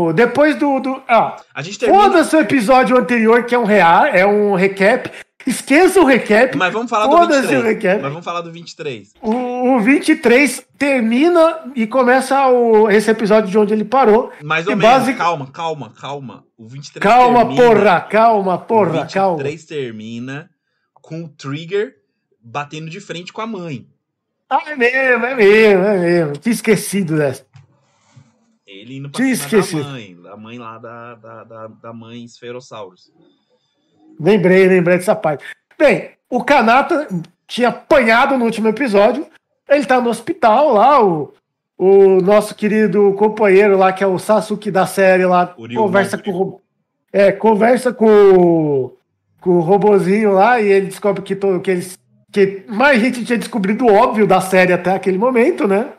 O... Depois do. do... Ah, A gente termina. foda-se o episódio anterior, que é um real, é um recap. Esqueça o recap. Mas vamos falar do Foda-se o 23. recap. Mas vamos falar do 23. O, o 23 termina e começa o, esse episódio de onde ele parou. Mais ou E menos. basic- Calma, calma, calma. O 23 Calma, termina, porra, calma, O porra, 23 calma. termina com o Trigger batendo de frente com a mãe. Ah, é mesmo, é mesmo, é mesmo. Tinha esquecido dessa. Ele indo pra Tinha cima esquecido. da mãe. Da mãe lá da, da, da, da mãe Esferossauros. Lembrei, lembrei dessa parte. Bem, o Kanata tinha apanhado no último episódio. Ele tá no hospital lá, o, o nosso querido companheiro lá, que é o Sasuke da série lá, O Ryunobu. conversa com o É, conversa com com o robozinho lá e ele descobre que, to, que eles. Que mais gente tinha descobrido o óbvio da série até aquele momento, né?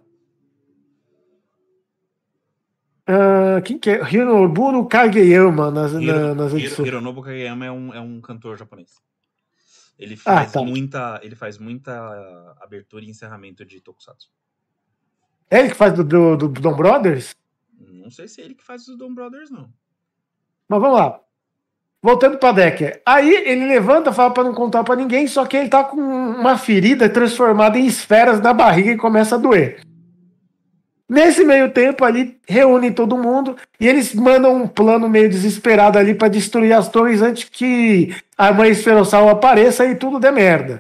Ah, quem que é? Hinoburo Kageyama nas, na- Hiro- nas Hiro- edições. Hironobu Kageyama é um, é um cantor japonês. Ele faz, tá. muita, ele faz muita abertura e encerramento de Tokusatsu. É ele que faz do, do, do Dom Brothers? Não sei se é ele que faz os Dom Brothers, não. Mas vamos lá. Voltando pra Decker. Aí ele levanta, fala pra não contar pra ninguém, só que ele tá com uma ferida transformada em esferas na barriga e começa a doer. Nesse meio tempo ali, reúnem todo mundo e eles mandam um plano meio desesperado ali pra destruir as torres antes que a mãe esferossal apareça e tudo dê merda.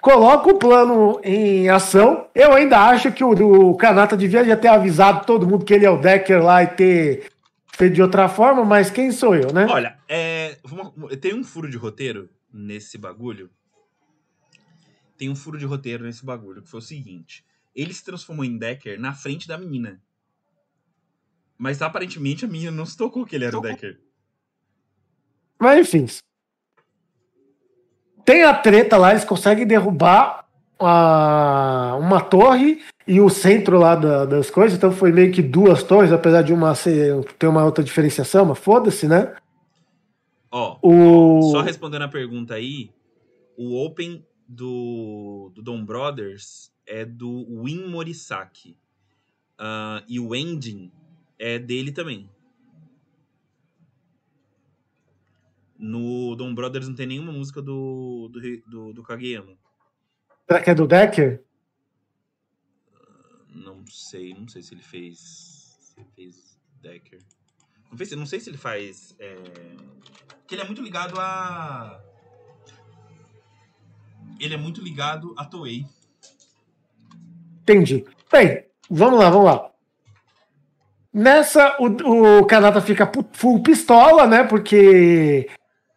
Coloca o plano em ação. Eu ainda acho que o, o Kanata devia já ter avisado todo mundo que ele é o Decker lá e ter feito de outra forma, mas quem sou eu, né? Olha, é, tem um furo de roteiro nesse bagulho. Tem um furo de roteiro nesse bagulho, que foi o seguinte. Ele se transformou em Decker na frente da menina. Mas aparentemente a menina não se tocou que ele era o Decker. Mas enfim. Tem a treta lá, eles conseguem derrubar a, uma torre e o centro lá da- das coisas, então foi meio que duas torres, apesar de uma ser, ter uma outra diferenciação, mas foda-se, né? Ó, O... Só respondendo a pergunta aí, o Open do, do Dom Brothers é do Win Morisaki. Ah, e o Ending é dele também. No Dom Brothers não tem nenhuma música do, do, do, do Kageyama. Será que é do Decker? Não sei, não sei se ele fez. Se ele fez Decker. Não, fez- não sei se ele faz. É, que ele é muito ligado a. Ele é muito ligado a Toei. Entendi. Bem, vamos lá, vamos lá. Nessa, o, o Kanata fica full pistola, né? Porque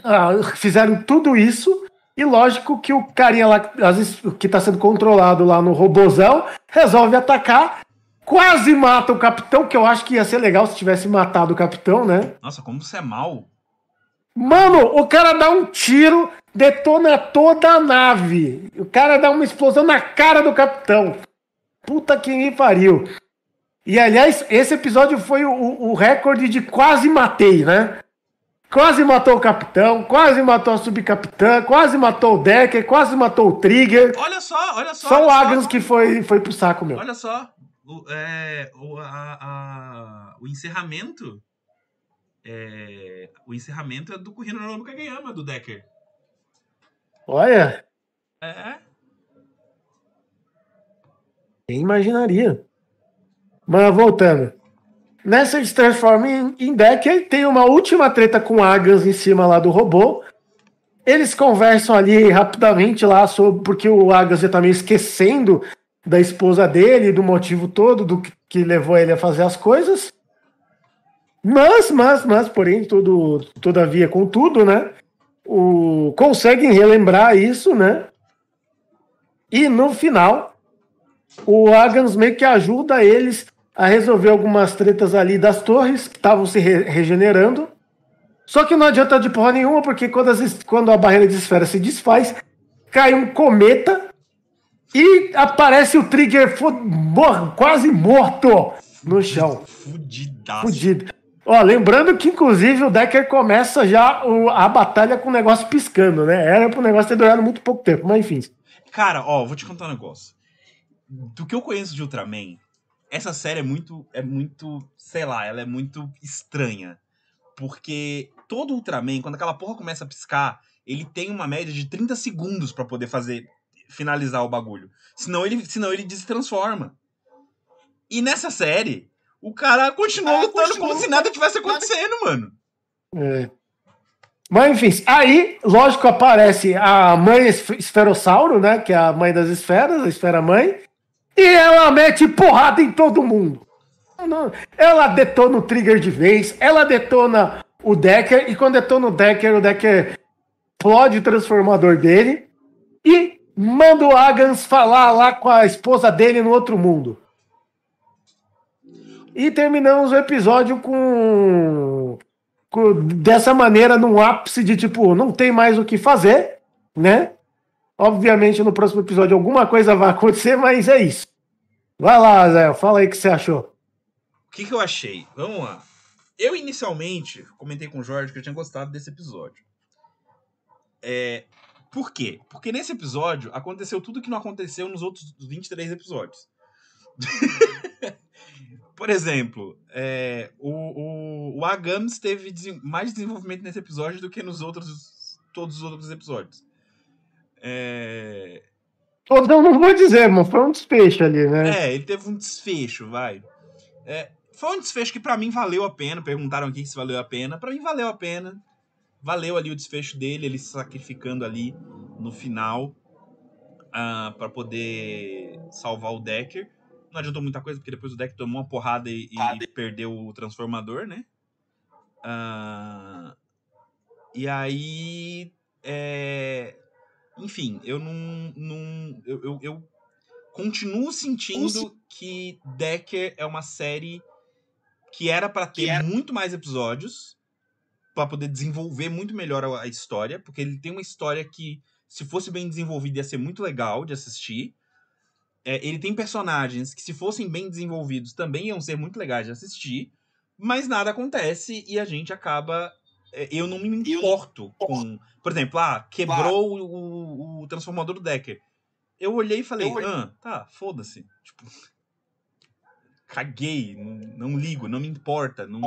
ah, fizeram tudo isso. E lógico que o carinha lá, às vezes, que tá sendo controlado lá no robozão, resolve atacar. Quase mata o capitão, que eu acho que ia ser legal se tivesse matado o capitão, né? Nossa, como você é mal. Mano, o cara dá um tiro, detona toda a nave. O cara dá uma explosão na cara do capitão. Puta que me pariu. E aliás, esse episódio foi o, o recorde de quase matei, né? Quase matou o capitão, quase matou a subcapitã, quase matou o Decker, quase matou o Trigger. Olha só, olha só. Só o Agnes que foi, foi pro saco, meu. Olha só. O, é, o, a- a- o encerramento. é, o encerramento é do Kurino no Kageyama, do Decker. Olha, É. quem imaginaria? Mas voltando. Nessa ele transforma em, em Decker, tem uma última treta com o Agans em cima lá do robô. Eles conversam ali rapidamente lá sobre porque o Agans já tá meio esquecendo da esposa dele, do motivo todo do que, que levou ele a fazer as coisas. Mas, mas, mas, porém, tudo, todavia, contudo, né? O, conseguem relembrar isso, né? E no final, o Agans meio que ajuda eles a resolver algumas tretas ali das torres que estavam se re- regenerando. Só que não adianta de porra nenhuma, porque quando, as quando a barreira de esfera se desfaz, cai um cometa e aparece o Trigger mor- quase morto no chão. Fudidaço. Fudido. Ó, lembrando que, inclusive, o Decker começa já o, a batalha com o negócio piscando, né? Era pro negócio ter durado muito pouco tempo, mas enfim. Cara, ó, vou te contar um negócio. Do que eu conheço de Ultraman, essa série é muito, é muito, sei lá, ela é muito estranha. Porque todo Ultraman, quando aquela porra começa a piscar, ele tem uma média de 30 segundos para poder fazer, finalizar o bagulho. Senão ele, senão ele destransforma. E nessa série, o cara continua ah, lutando continua, como se nada tivesse acontecendo, mano. É. Mas enfim, aí, lógico, aparece a mãe esferossauro, né? Que é a mãe das esferas, a esfera mãe. E ela mete porrada em todo mundo. Ela detona o trigger de vez, ela detona o Decker, e quando detona o Decker, o Decker explode o transformador dele e manda o Agans falar lá com a esposa dele no outro mundo. E terminamos o episódio com, com dessa maneira, num ápice de tipo, não tem mais o que fazer, né? Obviamente, no próximo episódio alguma coisa vai acontecer, mas é isso. Vai lá, Zé, fala aí o que você achou. O que, que eu achei? Vamos lá. Eu, inicialmente, comentei com o Jorge que eu tinha gostado desse episódio. É, por quê? Porque nesse episódio aconteceu tudo que não aconteceu nos outros 23 episódios. Por exemplo, é, o, o, o teve mais desenvolvimento nesse episódio do que nos outros todos os outros episódios. É... Então não vou dizer, mas foi um desfecho ali, né? É, ele teve um desfecho, vai. É, foi um desfecho que para mim valeu a pena. Perguntaram aqui se valeu a pena. para mim valeu a pena. Valeu ali o desfecho dele, ele se sacrificando ali no final uh, ah, para poder salvar o Decker. Não adiantou muita coisa, porque depois o Decker tomou uma porrada e, e perdeu o transformador, né? Uh, e aí. É, enfim, eu não. não eu, eu, eu continuo sentindo que Decker é uma série que era para ter era... muito mais episódios para poder desenvolver muito melhor a, a, história, porque ele tem uma história que se fosse bem desenvolvida ia ser muito legal de assistir. É, ele tem personagens que se fossem bem desenvolvidos também iam ser muito legais de assistir, mas nada acontece e a gente acaba eu não me importo com. Por exemplo, ah, quebrou o, o, transformador do Decker. Eu olhei e falei, olhei... ah, tá, foda-se. Tipo, caguei, não, não, ligo, não me importa. Não...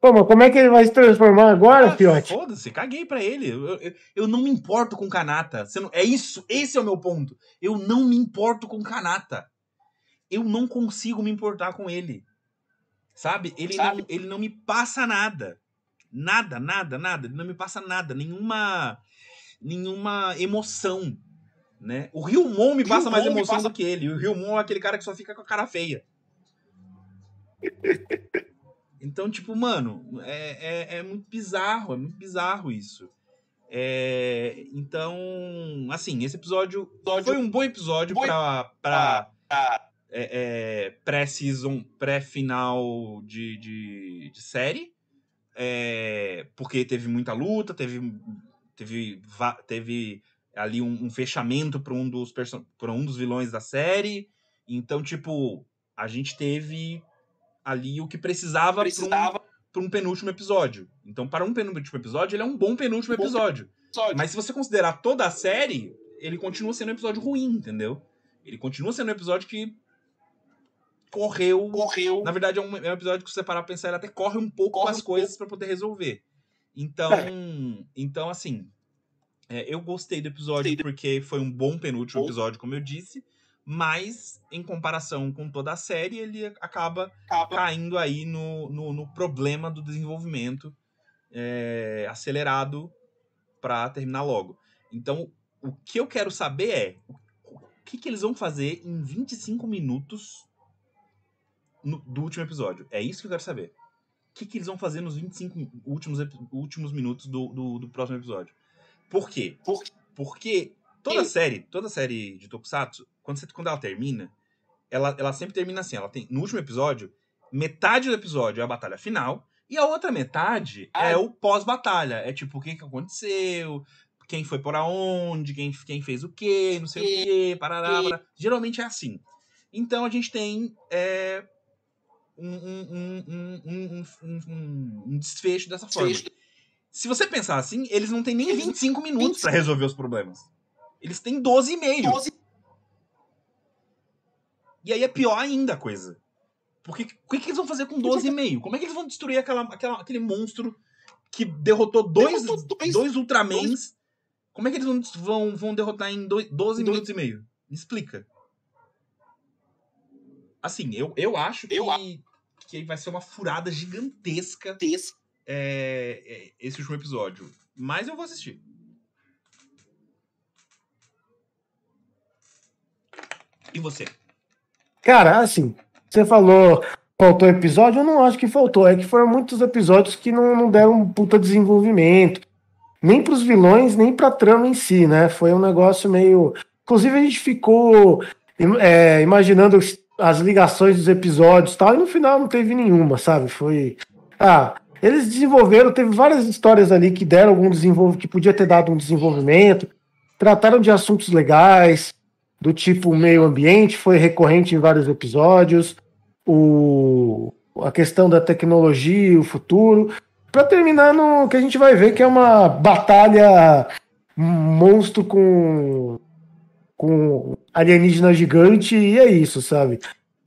Pô, mas como é que ele vai se transformar agora, ah, Fiote? Foda-se, caguei pra ele. Eu, eu, eu, não me importo com Kanata. Não... É isso, esse é o meu ponto. Eu não me importo com Kanata. Eu não consigo me importar com ele. Sabe? Ele, Sabe? Não, ele não me passa nada. Nada, nada, nada. Ele não me passa nada. Nenhuma, nenhuma emoção. Né? O Ryumon me passa mais emoção passa... do que ele. O Ryumon é aquele cara que só fica com a cara feia. Então, tipo, mano, é, é, é muito bizarro, é muito bizarro isso. É, então, assim, esse episódio, foi um bom episódio para pra, pra é, é, pré-season, pré-final de, de, de, série. É, porque teve muita luta, teve, teve, teve ali um, um fechamento para um, dos um dos vilões da série. Então, tipo, a gente teve ali o que precisava, precisava. para um, um, penúltimo episódio. Então, para um penúltimo episódio, ele é um bom penúltimo bom episódio. episódio. Mas se você considerar toda a série, ele continua sendo um episódio ruim, entendeu? Ele continua sendo um episódio que correu. Correu. Na verdade, é um, é um episódio que você parar pra pensar, ele até corre um pouco corre com as um coisas para poder resolver. Então, é. então assim, é, eu gostei do episódio porque foi um bom penúltimo episódio, como eu disse. Mas, em comparação com toda a série, ele acaba, acaba. caindo aí no, no, no, problema do desenvolvimento é, acelerado para terminar logo. Então, o que eu quero saber é o que, que eles vão fazer em 25 minutos no, do último episódio. É isso que eu quero saber. O que, que eles vão fazer nos 25 últimos, últimos minutos do, do, do próximo episódio? Por quê? Por, porque toda série, toda série de Tokusatsu, quando, você, quando ela termina, ela, ela sempre termina assim. Ela tem, no último episódio, metade do episódio é a batalha final, e a outra metade é o pós-batalha. É tipo, o que, que aconteceu, quem foi por aonde, quem, quem fez o quê, não sei o quê, parará, parará. Geralmente é assim. Então a gente tem é, um, um, um, um, um desfecho dessa forma. Se você pensar assim, eles não têm nem 25 minutos para resolver os problemas. Eles têm 12 e meio. 12. E aí é pior ainda a coisa. Porque o que, que, eles vão fazer com 12 e meio? Como é que eles vão destruir aquela, aquela, aquele monstro que derrotou dois, derrotou dois, dois Ultramans? Dois. Como é que eles vão, vão, vão derrotar em dois, 12 dois. minutos e meio? Me explica. Assim, eu, eu acho que, eu... que vai ser uma furada gigantesca é, é, esse último episódio. Mas eu vou assistir. E você? Cara, assim, você falou faltou episódio, eu não acho que faltou. É que foram muitos episódios que não, não deram um puta desenvolvimento. Nem pros vilões, nem pra trama em si, né? Foi um negócio meio. Inclusive, a gente ficou é, imaginando as ligações dos episódios tal, e no final não teve nenhuma, sabe? Foi. Ah, eles desenvolveram, teve várias histórias ali que deram algum desenvolvimento, que podia ter dado um desenvolvimento, trataram de assuntos legais, do tipo meio ambiente, foi recorrente em vários episódios, o, a questão da tecnologia, o futuro, para terminar no que a gente vai ver que é uma batalha monstro com com alienígena gigante e é isso, sabe?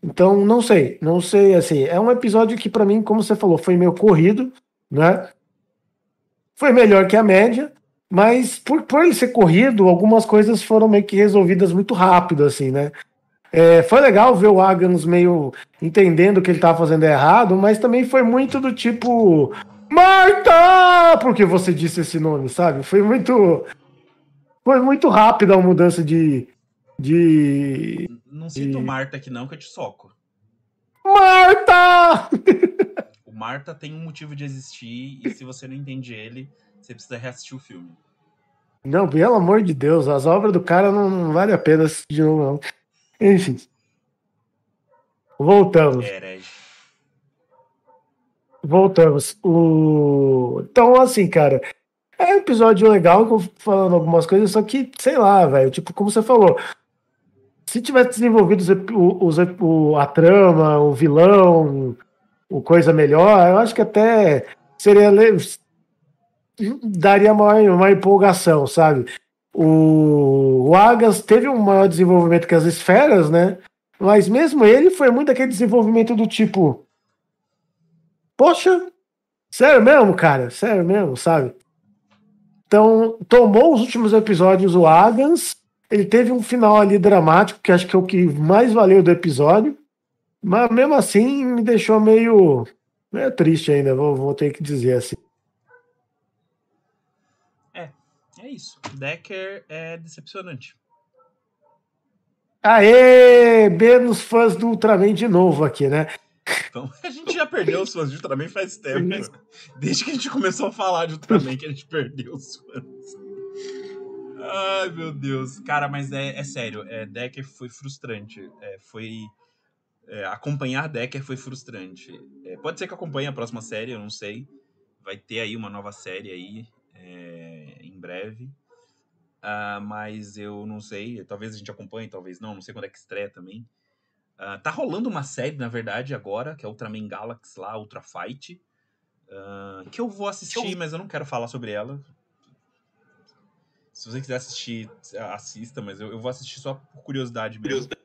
Então, não sei, não sei, assim, é um episódio que para mim, como você falou, foi meio corrido, né? Foi melhor que a média, mas por, por ele ser corrido, algumas coisas foram meio que resolvidas muito rápido, assim, né? É, foi legal ver o Agans meio entendendo que ele estava fazendo errado, mas também foi muito do tipo Marta! Porque você disse esse nome, sabe? Foi muito. Foi muito rápida a mudança de. de não sinto de... Marta aqui não, que eu te soco. Marta! o Marta tem um motivo de existir, e se você não entende ele, você precisa reassistir o filme. Não, pelo amor de Deus, as obras do cara não, não vale a pena assistir de novo, não. Enfim. Voltamos. Voltamos. O... Então, assim, cara, é um episódio legal, falando algumas coisas, só que, sei lá, velho, tipo, como você falou, se tivesse desenvolvido os, os, o, a trama, o vilão, o coisa melhor, eu acho que até seria daria uma, uma empolgação, sabe? O, o Agas teve um maior desenvolvimento que as esferas, né? Mas mesmo ele foi muito aquele desenvolvimento do tipo. Poxa, sério mesmo, cara? Sério mesmo, sabe? Então, tomou os últimos episódios o Agans. Ele teve um final ali dramático, que acho que é o que mais valeu do episódio. Mas mesmo assim, me deixou meio, meio triste ainda, vou, vou ter que dizer assim. É isso. Decker é decepcionante. Aê! Menos fãs do Ultraman de novo aqui, né? Então, a gente já perdeu os fãs de Ultraman faz tempo. Desde que a gente começou a falar de Ultraman que a gente perdeu os fãs. Ai, meu Deus. Cara, mas é, é sério. É, Decker foi frustrante. É, foi... É, acompanhar Decker foi frustrante. É, pode ser que acompanhe a próxima série, eu não sei. Vai ter aí uma nova série aí é, em breve. Uh, mas eu não sei, talvez a gente acompanhe, talvez não, não sei quando é que estreia também. Uh, tá rolando uma série, na verdade, agora, que é Ultraman Galaxy lá, Ultra Fight. Uh, que eu vou assistir, eu... mas eu não quero falar sobre ela. Se você quiser assistir, assista, mas eu, eu vou assistir só por curiosidade mesmo. Curiosidade.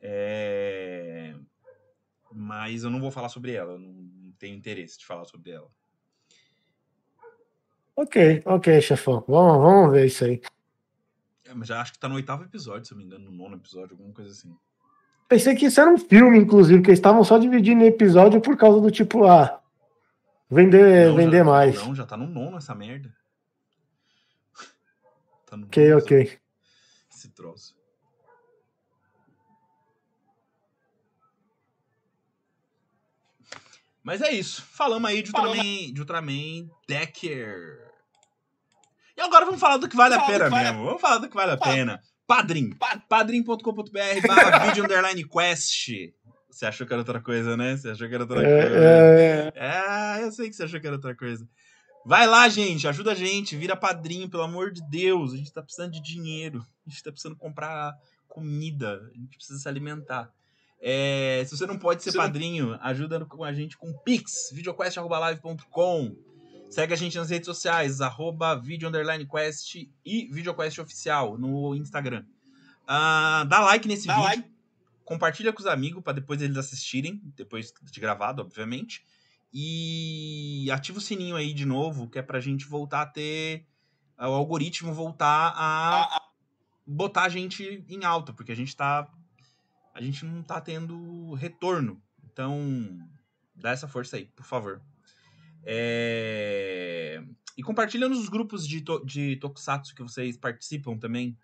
É... Mas eu não vou falar sobre ela, não, não tenho interesse de falar sobre ela. Ok, ok, chefão. Vamos, vamos ver isso aí. É, mas já acho que tá no oitavo episódio, se eu me engano, no nono episódio, alguma coisa assim. Pensei que isso era um filme, inclusive, que eles estavam só dividindo episódio por causa do tipo, ah, vender, não, vender já, mais. Não, já tá no nono essa merda. Tá no ok, nono, ok. Esse troço. Mas é isso. Falamos aí de Ultraman, de Ultraman Decker. E agora vamos falar do que vale a pena mesmo. Vamos falar do que vale a pena. Padrim. Padrim.com.br barra vídeo underline quest. Você achou que era outra coisa, né? Você achou que era outra é, coisa. É, é... é, eu sei que você achou que era outra coisa. Vai lá, gente. Ajuda a gente. Vira padrinho, pelo amor de Deus. A gente tá precisando de dinheiro. A gente tá precisando comprar comida. A gente precisa se alimentar. É, se você não pode ser padrinho, ajuda com a gente com Pix, videoquest.live.com. Segue a gente nas redes sociais, arroba video quest e videoquest oficial no Instagram. Uh, dá like nesse dá vídeo. Like. Compartilha com os amigos para depois eles assistirem, depois de gravado, obviamente. E ativa o sininho aí de novo, que é pra gente voltar a ter. O algoritmo voltar a botar a gente em alta, porque a gente tá. A gente não tá tendo retorno. Então, dá essa força aí, por favor. É... E compartilha nos grupos de, to de Tokusatsu que vocês participam também.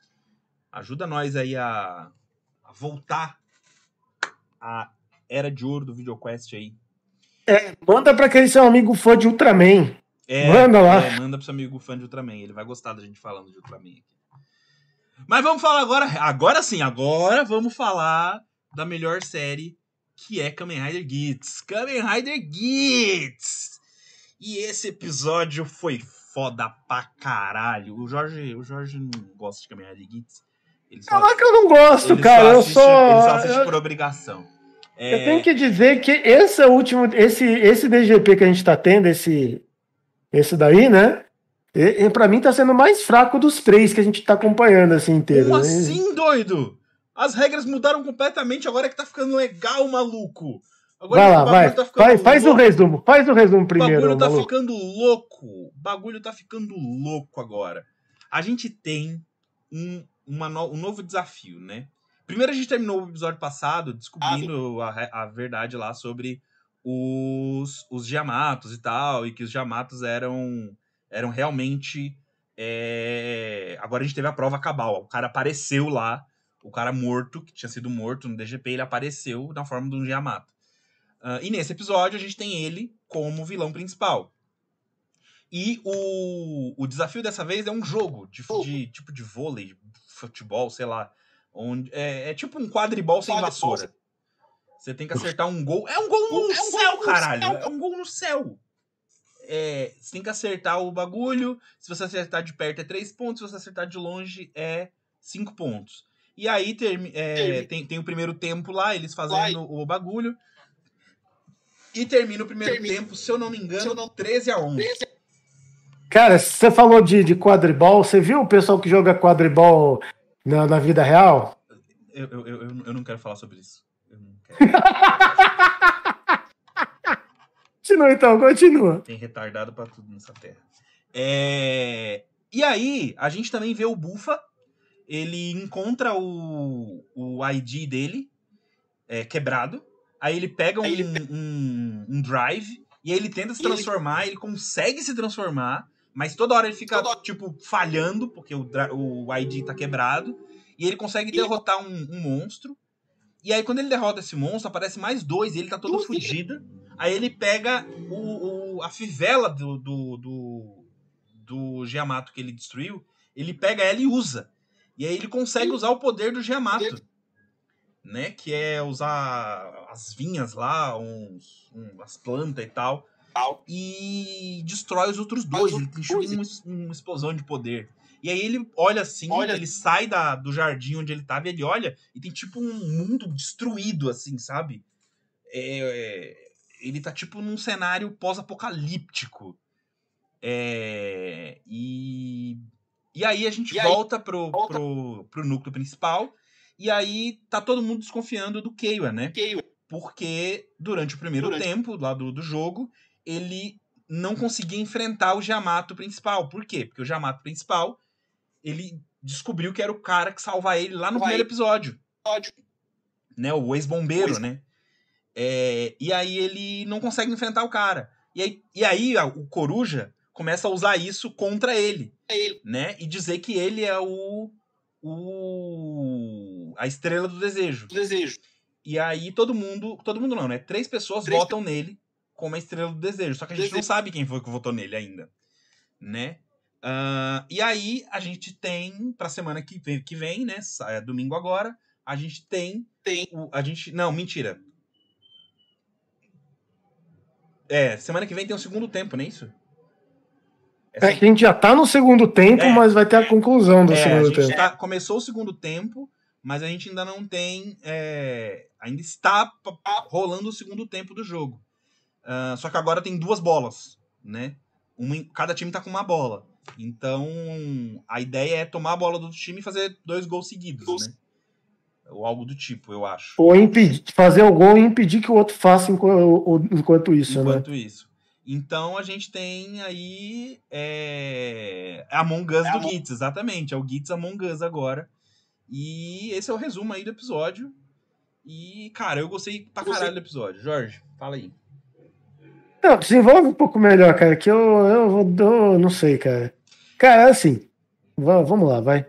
Ajuda nós aí a, a voltar a era de ouro do VideoQuest aí. É, manda para aquele seu amigo fã de Ultraman. É, manda lá. É, manda pro seu amigo fã de Ultraman. Ele vai gostar da gente falando de Ultraman aqui. Mas vamos falar agora. Agora sim, agora vamos falar da melhor série que é Kamen Rider Gits. Kamen Rider Gits! E esse episódio foi foda pra caralho. O Jorge, o Jorge não gosta de Kamen Rider Gits. Só, Caraca, eu não gosto, cara. Só assiste, eu só. Ele só assiste eu... por obrigação. É... Eu tenho que dizer que esse é o último, esse, esse DGP que a gente tá tendo, esse, esse daí, né? E, e para mim tá sendo mais fraco dos três que a gente tá acompanhando assim inteiro. Como né? assim, doido? As regras mudaram completamente, agora é que tá ficando legal, maluco. Agora vai lá, vai. Tá vai faz o resumo, faz o resumo primeiro. O bagulho tá maluco. ficando louco. O bagulho tá ficando louco agora. A gente tem um, uma no, um novo desafio, né? Primeiro a gente terminou o episódio passado descobrindo ah, a, a verdade lá sobre os, os Yamatos e tal, e que os Yamatos eram, eram realmente. É... Agora a gente teve a prova cabal. O cara apareceu lá, o cara morto, que tinha sido morto no DGP, ele apareceu na forma de um Yamato. Uh, e nesse episódio a gente tem ele como vilão principal. E o, o desafio dessa vez é um jogo de, de tipo de vôlei, futebol, sei lá. Onde, é, é tipo um quadribol sem vassoura. Você tem que acertar um gol. É um gol no é um céu, gol caralho! Céu. É um gol no céu! É, você tem que acertar o bagulho. Se você acertar de perto é 3 pontos, se você acertar de longe é 5 pontos. E aí ter, é, tem, tem o primeiro tempo lá, eles fazendo Vai. o bagulho. E termina o primeiro termina. tempo, se eu não me engano, não... 13 a 11. Cara, você falou de, de quadribol, você viu o pessoal que joga quadribol na, na vida real? Eu, eu, eu, eu não quero falar sobre isso. continua então, continua. Tem retardado para tudo nessa terra. É... E aí, a gente também vê o Bufa. Ele encontra o, o ID dele é, quebrado. Aí ele pega um, ele... Um, um, drive e aí ele tenta se transformar. Ele... ele consegue se transformar. Mas toda hora ele fica, toda... tipo, falhando, porque o, o ID tá quebrado. E ele consegue derrotar um, um, monstro. E aí, quando ele derrota esse monstro, aparece mais dois e ele tá todo fodido. Aí ele pega o, o, a fivela do, do, do, do Giamato que ele destruiu. Ele pega ela e usa. E aí ele consegue usar o poder do Giamato. Né? Que é usar as vinhas lá, uns, um, as plantas e tal e destrói os outros dois. Ele tem tipo uma, uma, explosão de poder. E aí ele olha assim, olha. ele sai da, do jardim onde ele tava e ele olha e tem tipo um mundo destruído, assim, sabe? É, é, ele tá tipo num cenário pós-apocalíptico. É, e, e aí a gente e volta, aí, pro, volta pro, pro núcleo principal. E aí tá todo mundo desconfiando do Keiwa, né? Keiwa. Porque durante o primeiro durante... tempo lá do, do jogo, ele não conseguia enfrentar o Yamato principal. Por quê? Porque o Yamato principal, ele descobriu que era o cara que salva ele lá no Vai. primeiro episódio. Né? O ex-bombeiro, ex né? É, e aí ele não consegue enfrentar o cara. E aí, e aí o Coruja começa a usar isso contra ele, ele. né? E dizer que ele é o, o a estrela do desejo. desejo. E aí todo mundo, todo mundo não, né? Três pessoas Três votam pe... nele como a estrela do desejo. Só que a gente desejo. não sabe quem foi que votou nele ainda, né? Uh, e aí a gente tem pra semana que vem, que vem né? É domingo agora. A gente tem. Tem. O, a gente. Não, mentira. É, semana que vem tem o segundo tempo, não é isso? Essa... É que a gente já tá no segundo tempo, é, mas vai ter a conclusão do é, segundo tempo. Tá, começou o segundo tempo, mas a gente ainda não tem. É, ainda está rolando o segundo tempo do jogo. Uh, só que agora tem duas bolas, né? Uma, cada time tá com uma bola. Então, a ideia é tomar a bola do time e fazer dois gols seguidos, né? Ou algo do tipo, eu acho. Ou impedir, fazer o gol e impedir que o outro faça enquanto, enquanto isso, enquanto né? Enquanto isso. Então a gente tem aí é, Among Us é do Gitz, exatamente. É o Gitz Among Us agora. E esse é o resumo aí do episódio. E, cara, eu gostei pra caralho do episódio. Jorge, fala aí. Não, desenvolve um pouco melhor, cara, que eu, eu, eu não sei, cara. Cara, assim, vamos lá, vai.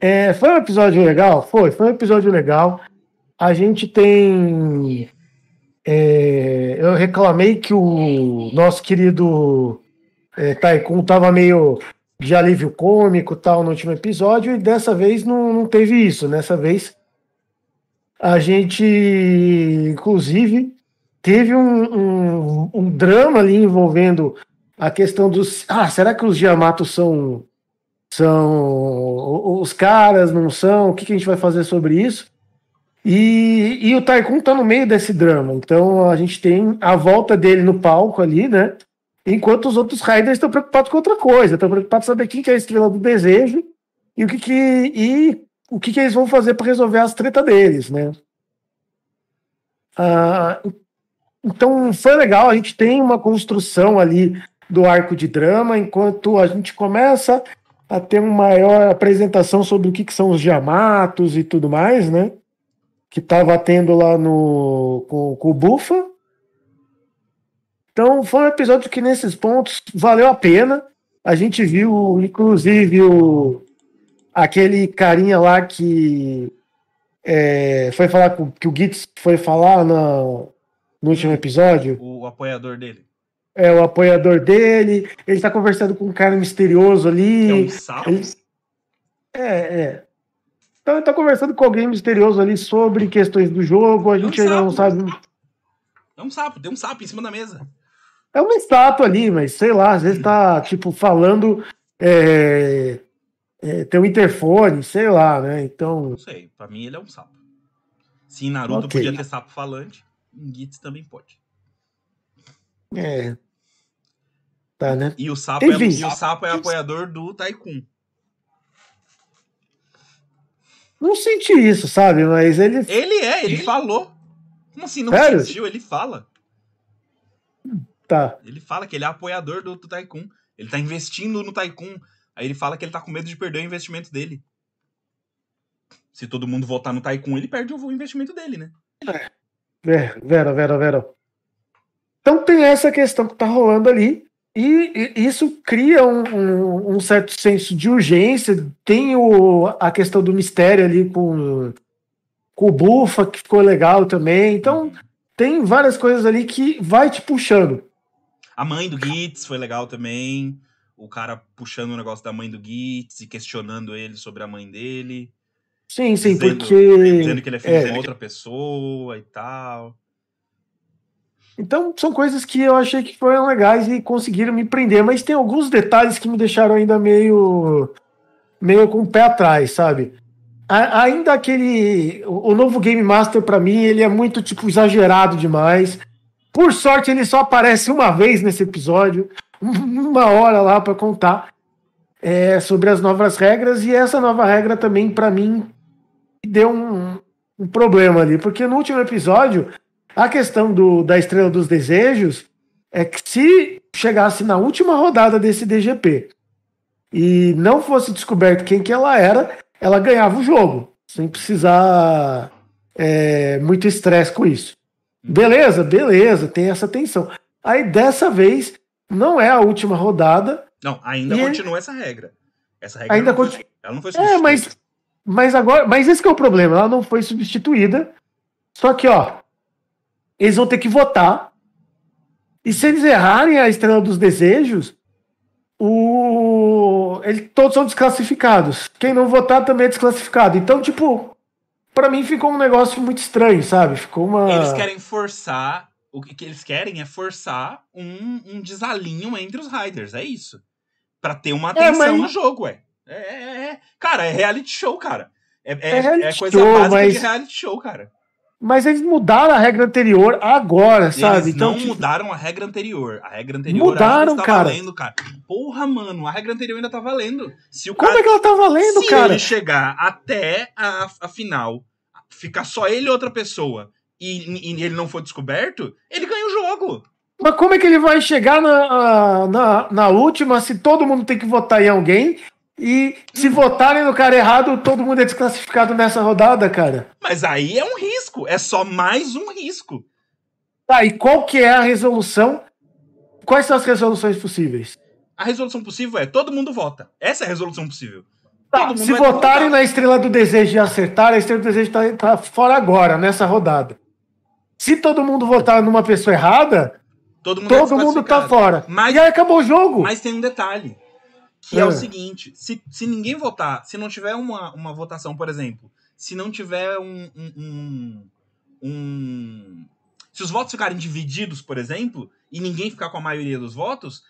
É, foi um episódio legal? Foi, foi um episódio legal. A gente tem é, eu reclamei que o nosso querido é, Taikun tava meio de alívio cômico tal no último episódio, e dessa vez não, não teve isso. Dessa vez a gente, inclusive, teve um, um, um, drama ali envolvendo a questão dos. Ah, será que os Yamato são. São os caras, não são? O que, que a gente vai fazer sobre isso? E, e o Taikun tá no meio desse drama. Então a gente tem a volta dele no palco ali, né? Enquanto os outros Riders estão preocupados com outra coisa, estão preocupados em saber quem que é a estrela do desejo e o que, que, e o que, que eles vão fazer para resolver as tretas deles, né? Ah, então foi legal, a gente tem uma construção ali do arco de drama, enquanto a gente começa a ter uma maior apresentação sobre o que, que são os Yamatos e tudo mais, né? que estava tendo lá no com, com o Bufa. Então foi um episódio que nesses pontos valeu a pena. A gente viu, inclusive, o, aquele carinha lá que é, foi falar com, que o Gitz foi falar no, no último episódio. O, apoiador dele. É, o apoiador dele. Ele tá conversando com um cara misterioso ali. É um sapo? Ele, é, é. Então ele tá conversando com alguém misterioso ali sobre questões do jogo, a gente é um ainda não sabe. É um sapo, tem um sapo em cima da mesa. É uma estátua ali, mas sei lá, às vezes tá, tipo, falando. É, é, tem um interfone, sei lá, né? Então. Não sei, pra mim ele é um sapo. Se em Naruto okay. podia ter sapo falante, em Gitz também pode. É. Tá, né? E o sapo, é, e o sapo é apoiador do Taikun. Não senti isso, sabe? Mas ele. Ele é, ele, falou. Como assim? Não Sério? sentiu? Ele fala. Tá. Ele fala que ele é apoiador do, do Tycoon. Ele tá investindo no Tycoon. Aí ele fala que ele tá com medo de perder o investimento dele. Se todo mundo votar no Tycoon, ele perde o investimento dele, né? É. é Vera, Vera, Vera. Então tem essa questão que tá rolando ali. E, isso cria um, um, um, certo senso de urgência. Tem o, a questão do mistério ali com, com o Bufa, que ficou legal também. Então, tem várias coisas ali que vai te puxando. A mãe do Gitz foi legal também. O cara puxando o negócio da mãe do Gitz e questionando ele sobre a mãe dele. Sim, sim, dizendo, porque. Dizendo que ele é filho é, de outra pessoa e tal. Então, são coisas que eu achei que foram legais e conseguiram me prender, mas tem alguns detalhes que me deixaram ainda meio meio com o pé atrás, sabe? A, ainda aquele o, o, novo Game Master para mim, ele é muito tipo exagerado demais. Por sorte, ele só aparece uma vez nesse episódio, uma hora lá para contar é, sobre as novas regras e essa nova regra também para mim deu um, um problema ali, porque no último episódio a questão do, da Estrela dos Desejos é que se chegasse na última rodada desse DGP e não fosse descoberto quem que ela era, ela ganhava o jogo, sem precisar é, muito estresse com isso. Beleza, beleza, tem essa tensão. Aí dessa vez não é a última rodada. Não, ainda continua essa regra. Essa regra ainda não continua. Foi, ela não foi substituída. É, mas, mas agora, mas esse é o problema, ela não foi substituída. Só que, ó, eles vão ter que votar. E se eles errarem a estrela dos desejos, o... eles, todos são desclassificados. Quem não votar também é desclassificado. Então, tipo, para mim ficou um negócio muito estranho, sabe? Ficou uma. Eles querem forçar. O que eles querem é forçar um, um desalinho entre os Riders. É isso. para ter uma é, atenção é, mas... no jogo, ué. É, é, é, Cara, é reality show, cara. É, é, é, é coisa show, básica mas... de reality show, cara. Mas eles mudaram a regra anterior agora, sabe? Eles então, não tipo... mudaram a regra anterior. A regra anterior mudaram, ainda tá cara. valendo, cara. Porra, mano, a regra anterior ainda tá valendo. Se o Como cara... é que ela tá valendo, Se cara? Se ele chegar até a, a final, ficar só ele e outra pessoa, e, e, ele não for descoberto, ele ganha o jogo. Mas como é que ele vai chegar na, na, na última se todo mundo tem que votar em alguém e se votarem no cara errado, todo mundo é desclassificado nessa rodada, cara. Mas aí é um risco, é só mais um risco. Tá, e qual que é a resolução? Quais são as resoluções possíveis? A resolução possível é todo mundo vota. Essa é a resolução possível. Tá, se votarem na Estrela do Desejo e acertar, a Estrela do Desejo tá, tá fora agora, nessa rodada. Se todo mundo votar numa pessoa errada, todo mundo, todo é mundo tá fora. Mas, e aí acabou o jogo. Mas tem um detalhe. Que é, é o seguinte: se, se ninguém votar, se não tiver uma, uma votação, por exemplo, se não tiver um, um, um, um. Se os votos ficarem divididos, por exemplo, e ninguém ficar com a maioria dos votos,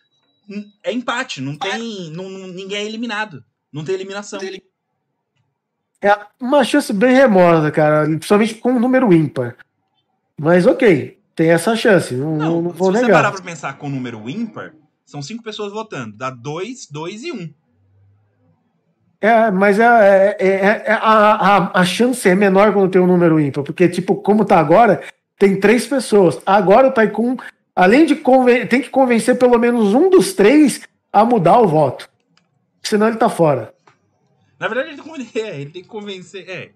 é empate, não tem. Não, ninguém é eliminado. Não tem eliminação. É uma chance bem remota, cara. Principalmente com um número ímpar. Mas ok, tem essa chance. Não, não, não vou se negar. Se você parar pra pensar com um número ímpar, são cinco pessoas votando. Dá dois, dois e um. É, mas é, é, é, é a, a, a, chance é menor quando tem um número ímpar, porque, tipo, como tá agora, tem três pessoas. Agora o Taikun, além de tem que convencer pelo menos um dos três a mudar o voto. Senão ele tá fora. Na verdade, ele, é, ele tem que convencer. É,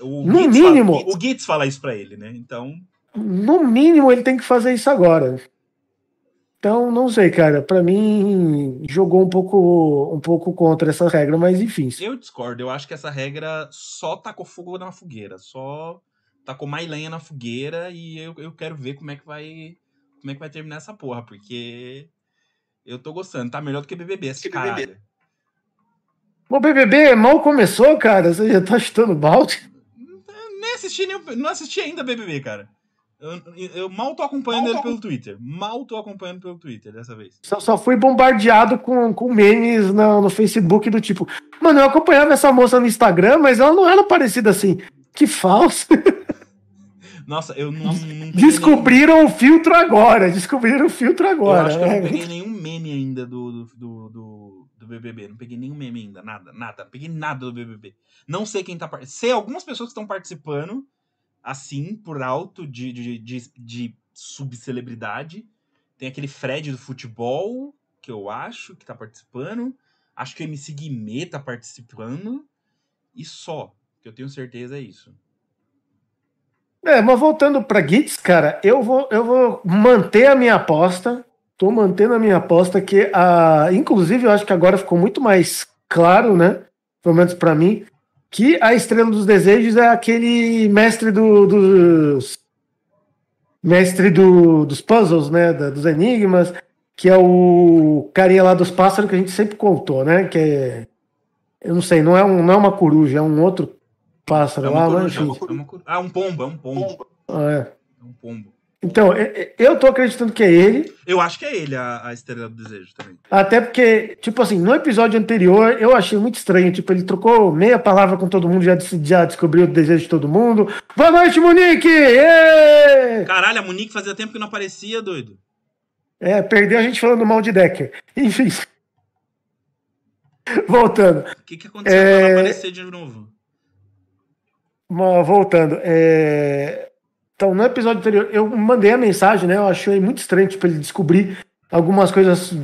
o no Gitz mínimo. Fala, o Gitz fala isso pra ele, né? Então. No mínimo, ele tem que fazer isso agora. Então, não sei, cara. Para mim, jogou um pouco, um pouco contra essa regra, mas enfim. Eu discordo. Eu acho que essa regra só tacou fogo na fogueira. Só tacou mais lenha na fogueira e eu, eu quero ver como é que vai como é que vai terminar essa porra, porque eu tô gostando. Tá melhor do que BBB, esse caralho. O BBB mal começou, cara. Você já tá chutando balde? Nem assisti, nem, não assisti ainda BBB, cara. Eu, eu, mal tô acompanhando mal ele tô... pelo Twitter. Mal tô acompanhando pelo Twitter dessa vez. Só, só fui bombardeado com, com memes no, no Facebook do tipo, mano, eu acompanhava essa moça no Instagram, mas ela não era parecida assim. Que falso. Nossa, eu não. não Descobriram nenhum... o filtro agora. Descobriram o filtro agora. Eu acho que eu não peguei nenhum meme ainda do, do, do, do, BBB. Não peguei nenhum meme ainda. Nada, nada. Não peguei nada do BBB. Não sei quem tá. Sei algumas pessoas que estão participando assim, por alto, de, de, de, de subcelebridade. Tem aquele Fred do futebol, que eu acho que tá participando. Acho que o MC Guimê tá participando. E só, que eu tenho certeza é isso. É, mas voltando para Gits, cara, eu vou, eu vou manter a minha aposta. Tô mantendo a minha aposta que a, inclusive eu acho que agora ficou muito mais claro, né? Pelo menos para mim, que a Estrela dos Desejos é aquele mestre do, dos. Mestre do, dos puzzles, né? Da, dos enigmas, que é o carinha lá dos pássaros que a gente sempre contou, né? Que é. Eu não sei, não é, um, não é uma coruja, é um outro pássaro é lá, coruja, mas. É uma, ah, um pombo, é um pombo. Ah, é. É um pombo. Então, eu tô acreditando que é ele. Eu acho que é ele, a, a Estrela do Desejo também. Até porque, tipo assim, no episódio anterior eu achei muito estranho. Tipo, ele trocou meia palavra com todo mundo, já, já descobriu o desejo de todo mundo. Boa noite, Monique! Êêê! Caralho, a Monique fazia tempo que não aparecia, doido. É, perdeu a gente falando mal de Decker. Enfim. Voltando. O que, que aconteceu é... pra ela aparecer de novo? Voltando. É... Então, no episódio anterior, eu mandei a mensagem, né? Eu achei muito estranho, tipo, ele descobrir algumas coisas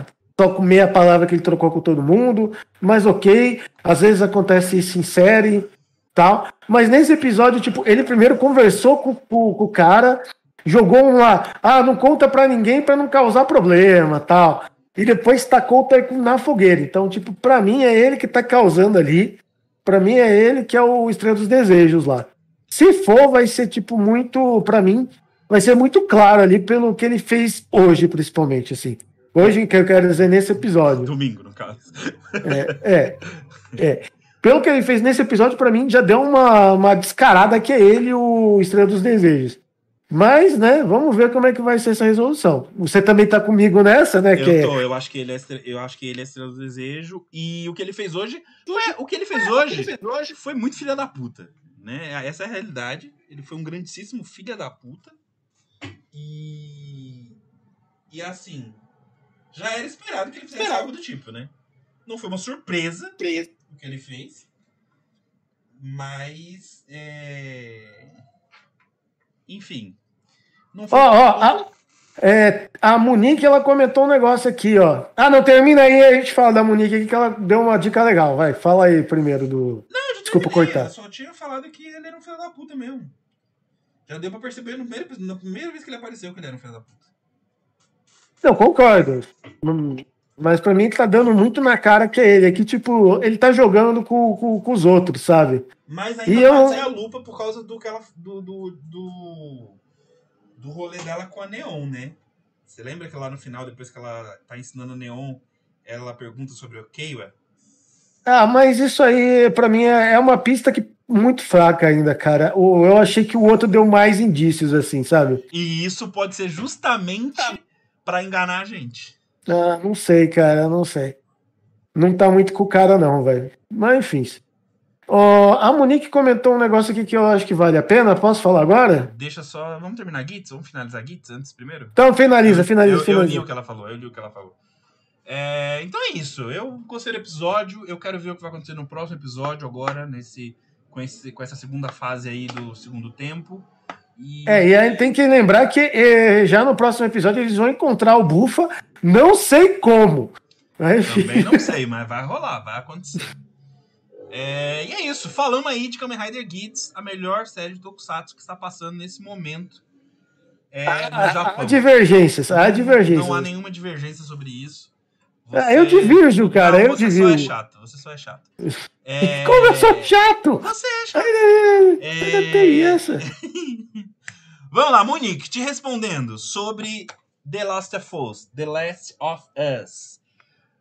só com meia palavra que ele trocou com todo mundo, mas ok. Às vezes acontece isso em série tal. Mas nesse episódio, tipo, ele primeiro conversou com, com, com o cara, jogou um lá, ah, não conta pra ninguém pra não causar problema tal. E depois tacou o Taekwondo na fogueira. Então, tipo, pra mim é ele que tá causando ali. Pra mim é ele que é o Estrela dos Desejos lá. Se for, vai ser tipo muito, para mim, vai ser muito claro ali pelo que ele fez hoje, principalmente assim. Hoje, que eu quero dizer nesse episódio. Domingo, no caso. É, é. é. Pelo que ele fez nesse episódio, para mim, já deu uma, uma descarada que é ele o Estrela dos Desejos. Mas, né, vamos ver como é que vai ser essa resolução. Você também tá comigo nessa, né? Eu que tô, eu acho que ele é, eu acho que ele é estrela do desejo e o que ele fez hoje, foi- o que ele fez hoje, foi muito filha da puta, né? Essa é a realidade. Ele foi um grandíssimo filha da puta e e assim, já era esperado que ele fizesse Esperado. algo do tipo, né? Não foi uma surpresa o que ele fez, mas é... enfim, não Ó, foi a, é, a Monique, ela comentou um negócio aqui, ó. Ah, não, termina aí, a gente fala da Monique aqui, que ela deu uma dica legal. Vai, fala aí primeiro do... Já Desculpa cortar. Eu só tinha falado que ele era um filho da puta mesmo. Já deu pra perceber no primeiro, na primeira vez que ele apareceu que ele era um filho da puta. Não, concordo. Hum, Mas pra mim tá dando muito na cara que é ele. É que, tipo, ele tá jogando com, com, com os outros, sabe? Mas E ainda eu- pode ser a lupa por causa do que ela. do. do. do, do rolê dela com a Neon, né? Você lembra que lá no final, depois que ela tá ensinando a Neon, ela pergunta sobre o Keiwa? Ah, mas isso aí, pra mim, é é uma pista que muito fraca ainda, cara. O- Eu achei que o outro deu mais indícios, assim, sabe? E isso pode ser justamente pra enganar a gente. Ah, não sei, cara, não sei. Não tá muito com o cara, não, velho. Mas, enfim. Ó, a Monique comentou um negócio aqui que eu acho que vale a pena. Posso falar agora? Deixa só. Vamos terminar Gits? Vamos finalizar Gits antes primeiro? Então, finaliza, finaliza, eu, eu finaliza. li o que ela falou, eu li o que ela falou. É, então é isso. Eu gostei do episódio. Eu quero ver o que vai acontecer no próximo episódio agora, nesse, com, esse, com essa segunda fase aí do segundo tempo. E, É, e aí tem que lembrar que eh, já no próximo episódio eles vão encontrar o Bufa, não sei como. Mas, enfim. Também não sei, mas vai rolar, vai acontecer. É, e é isso. Falamos aí de Kamen Rider Kids, a melhor série de Tokusatsu que está passando nesse momento é, Há divergências, há divergências. Não há nenhuma divergência sobre isso. Ah, eu divirjo, cara, eu você divirjo. só é chato, você só é chato. É... Como eu sou chato! Você é chato. Ai, Ainda tem essa. Vamos lá, Monique, te respondendo sobre The Last of Us. The Last of Us.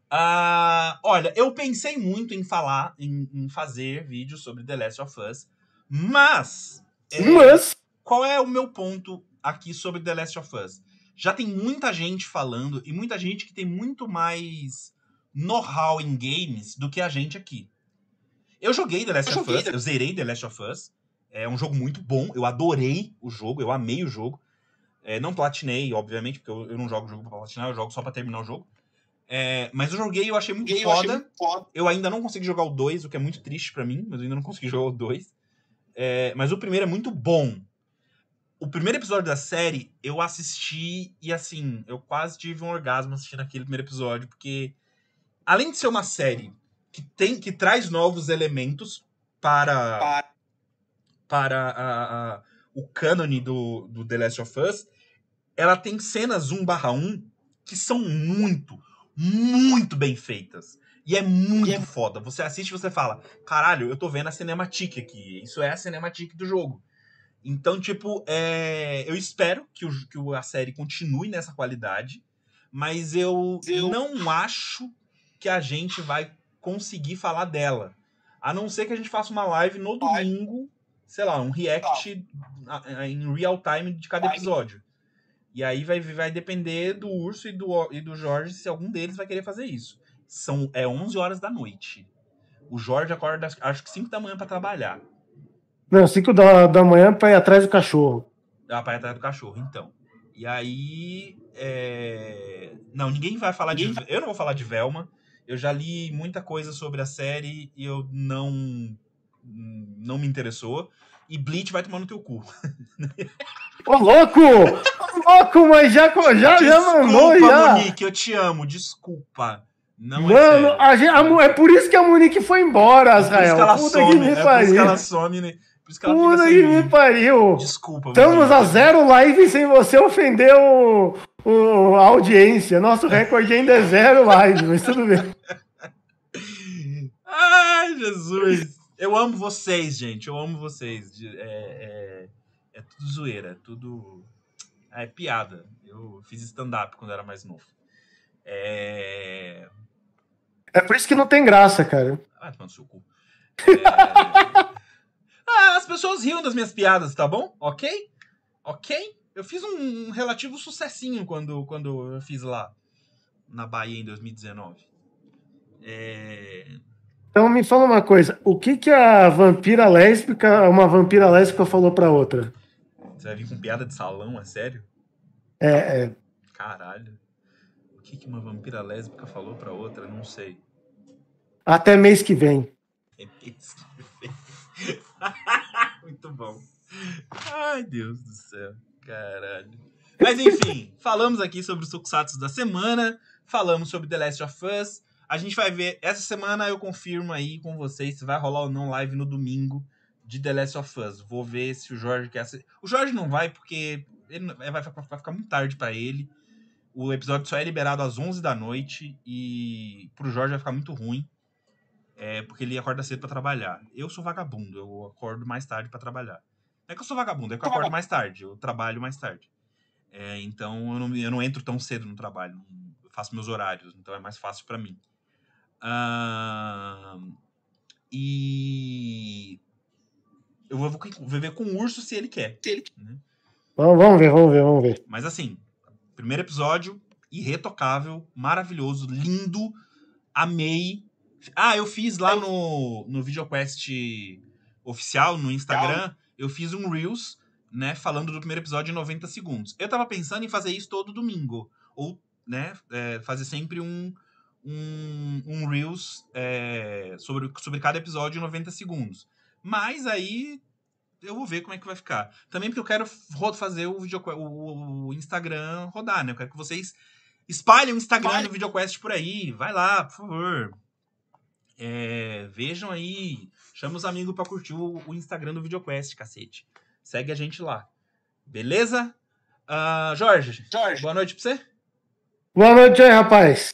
Ah, olha, eu pensei muito em falar, em, em fazer vídeo sobre The Last of Us, mas, é, Mas, qual é o meu ponto aqui sobre The Last of Us? Já tem muita gente falando e muita gente que tem muito mais know-how em games do que a gente aqui. Eu joguei The Last Eu of Us, eu zerei The Last of Us. É um jogo muito bom, eu adorei o jogo, eu amei o jogo. É, não platinei, obviamente, porque eu, eu não jogo jogo pra platinar, eu jogo só pra terminar o jogo. É, mas eu joguei e eu achei muito eu achei foda. muito foda. Eu ainda não consegui jogar o 2, o que é muito triste pra mim, mas eu ainda não consegui jogar o 2. É, mas o primeiro é muito bom. O primeiro episódio da série, eu assisti e assim, eu quase tive um orgasmo assistindo aquele primeiro episódio, porque além de ser uma série que tem que traz novos elementos para Para- para a- a- o cânone do, do The Last of Us, ela tem cenas 1/1 que são muito, muito bem feitas. E é muito E é- foda. Você assiste e você fala: caralho, eu tô vendo a cinematic aqui. Isso é a cinematic do jogo. Então, tipo, é, eu espero que, o, que a série continue nessa qualidade, mas eu, Eu- não acho que a gente vai conseguir falar dela. A não ser que a gente faça uma live no domingo, sei lá, um react a- em real time de cada episódio. E aí vai, vai depender do Urso e do, e do Jorge se algum deles vai querer fazer isso. São, é 11 horas da noite. O Jorge acorda, acho que 5 da manhã pra trabalhar. Não, 5 da, da manhã pra ir atrás do cachorro. Ah, pra ir atrás do cachorro, então. E aí. é, Não, ninguém vai falar de. Eu não vou falar de Velma. Eu já li muita coisa sobre a série e eu não. Não me interessou. E Bleach vai tomar no teu cu. Ô, louco! Ô, louco, mas já, já, já mandou, já. Monique, eu te amo, desculpa. Não é Mano, a gente- a é por isso que a Monique foi embora, É por isso que Israel. ela Puta some, que me é por isso que ela some, né? Por isso que ela Puta fica que sem mim. pariu. Desculpa. Estamos a zero live sem você ofender o, o- a audiência. Nosso recorde ainda é zero live, mas tudo bem. Ai, Jesus. Eu amo vocês, gente. Eu amo vocês. É, é, é tudo zoeira, é tudo. É piada. Eu fiz stand-up quando era mais novo. É. É por isso que não tem graça, cara. Ah, tomando seu cu. É... as pessoas riam das minhas piadas, tá bom? Ok? Ok? Eu fiz um, um relativo sucessinho quando, quando eu fiz lá na Bahia em 2019. É... Então me fala uma coisa, o que que a vampira lésbica, uma vampira lésbica falou pra outra? Você vai vir com piada de salão, é sério? É, é. Caralho. O que, que uma vampira lésbica falou pra outra? Não sei. Até mês que vem. É mês que vem. Muito bom. Ai, Deus do céu. Caralho. Mas enfim, falamos aqui sobre os Tokusatsu da semana. Falamos sobre The Last of Us. A gente vai ver. Essa semana eu confirmo aí com vocês se vai rolar ou não live no domingo de The Last of Us. Vou ver se o Jorge quer. O Jorge não vai porque ele vai, vai ficar muito tarde para ele. O episódio só é liberado às 11 da noite e pro Jorge vai ficar muito ruim. É porque ele acorda cedo para trabalhar. Eu sou vagabundo, eu acordo mais tarde para trabalhar. Não é que eu sou vagabundo, é que eu acordo mais tarde, eu trabalho mais tarde. É, então eu não, eu não entro tão cedo no trabalho, eu faço meus horários, então é mais fácil para mim. Uh, e eu vou, vou ver com o urso se ele quer. Se ele, né? Vamos ver, vamos ver, vamos ver. Mas assim, primeiro episódio, irretocável, maravilhoso, lindo, amei. Ah, eu fiz lá no, no VideoQuest oficial, no Instagram, eu fiz um Reels, né, falando do primeiro episódio em 90 segundos. Eu tava pensando em fazer isso todo domingo. Ou, né, é, fazer sempre um, um, um Reels é, sobre, sobre cada episódio em 90 segundos. Mas aí eu vou ver como é que vai ficar. Também porque eu quero fazer o, video, o, o Instagram rodar, né? Eu quero que vocês espalhem o Instagram do VideoQuest por aí. Vai lá, por favor. É, vejam aí. Chama os amigos para curtir o, o, Instagram do VideoQuest, cacete. Segue a gente lá. Beleza? Uh, Jorge, Jorge, boa noite pra você. Boa noite aí, rapaz.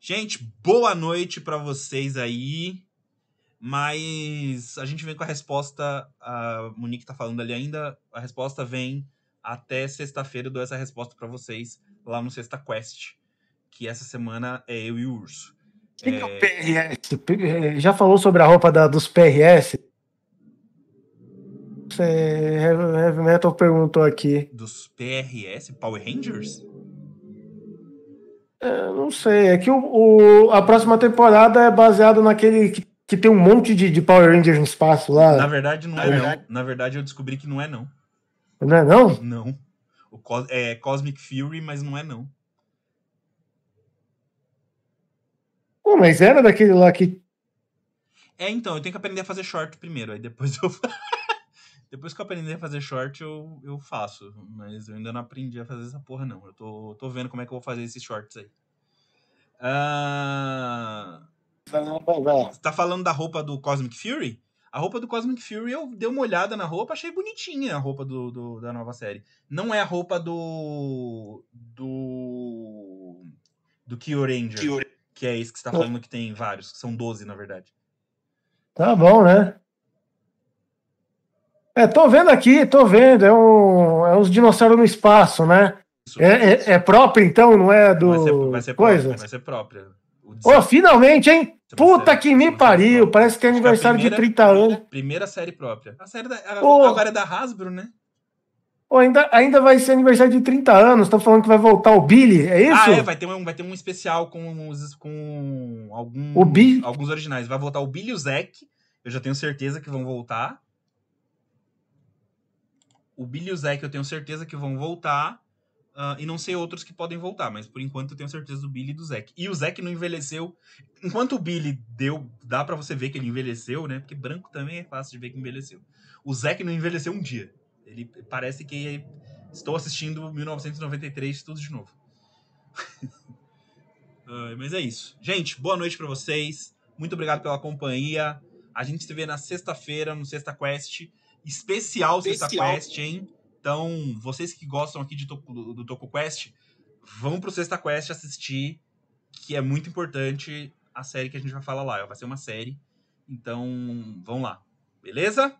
Gente, boa noite para vocês aí. Mas a gente vem com a resposta. A Monique tá falando ali ainda. A resposta vem até sexta-feira. Eu dou essa resposta para vocês lá no Sexta Quest. Que essa semana é eu e o Urso. Que é... o PRS? Já falou sobre a roupa da, dos PRS? Heavy Metal perguntou aqui. Dos PRS? Power Rangers? É, não sei. É que o, o, a próxima temporada é baseada naquele que que tem um monte de, de Power Rangers no espaço lá. Na verdade, não é, não. Na verdade, eu descobri que não é, não. Não é, não? Não. O é Cosmic Fury, mas não é, não. Pô, mas era daquele lá que. É, então, eu tenho que aprender a fazer short primeiro, aí depois eu. depois que eu aprender a fazer short, eu, eu faço. Mas eu ainda não aprendi a fazer essa porra, não. Eu tô, tô vendo como é que eu vou fazer esses shorts aí. Ah. Uh... Você tá falando da roupa do Cosmic Fury? A roupa do Cosmic Fury, eu dei uma olhada na roupa, achei bonitinha a roupa do, do, da nova série. Não é a roupa do. do. do Kyoranger. Kyo... Que é esse que você tá falando que tem vários, que são 12, na verdade. Tá bom, né? É, tô vendo aqui, tô vendo. É, um, é uns dinossauros no espaço, né? É, é, é, próprio, então, não é do. Vai ser, vai ser coisa? Própria, vai ser própria. Ô, oh, finalmente, hein? Puta que me pariu, parece que é aniversário primeira, de 30 anos. Primeira série própria. A série da, a, oh. agora é da Hasbro, né? Oh, ainda, ainda vai ser aniversário de 30 anos. Estão falando que vai voltar o Billy, é isso? Ah, é, vai ter um, vai ter um especial com, com algum, o Billy? alguns originais. Vai voltar o Billy e o Zack. Eu já tenho certeza que vão voltar. O Billy e o Zack eu tenho certeza que vão voltar. Uh, e não sei outros que podem voltar, mas por enquanto eu tenho certeza do Billy e do Zack. E o Zack não envelheceu. Enquanto o Billy deu, dá para você ver que ele envelheceu, né? Porque branco também é fácil de ver que envelheceu. O Zack não envelheceu um dia. Ele parece que estou assistindo 1993 tudo de novo. mas é isso. Gente, boa noite para vocês. Muito obrigado pela companhia. A gente se vê na sexta-feira no Sexta Quest. Especial, Especial. Sexta Quest, hein? Então, vocês que gostam aqui de, do, do Toco Quest, vão pro Sexta Quest assistir, que é muito importante a série que a gente vai falar lá. Vai ser uma série. Então, vão lá. Beleza?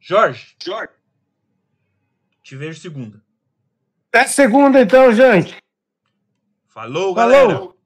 Jorge. Jorge. Te vejo segunda. Até segunda, então, gente. Falou, galera. Falou.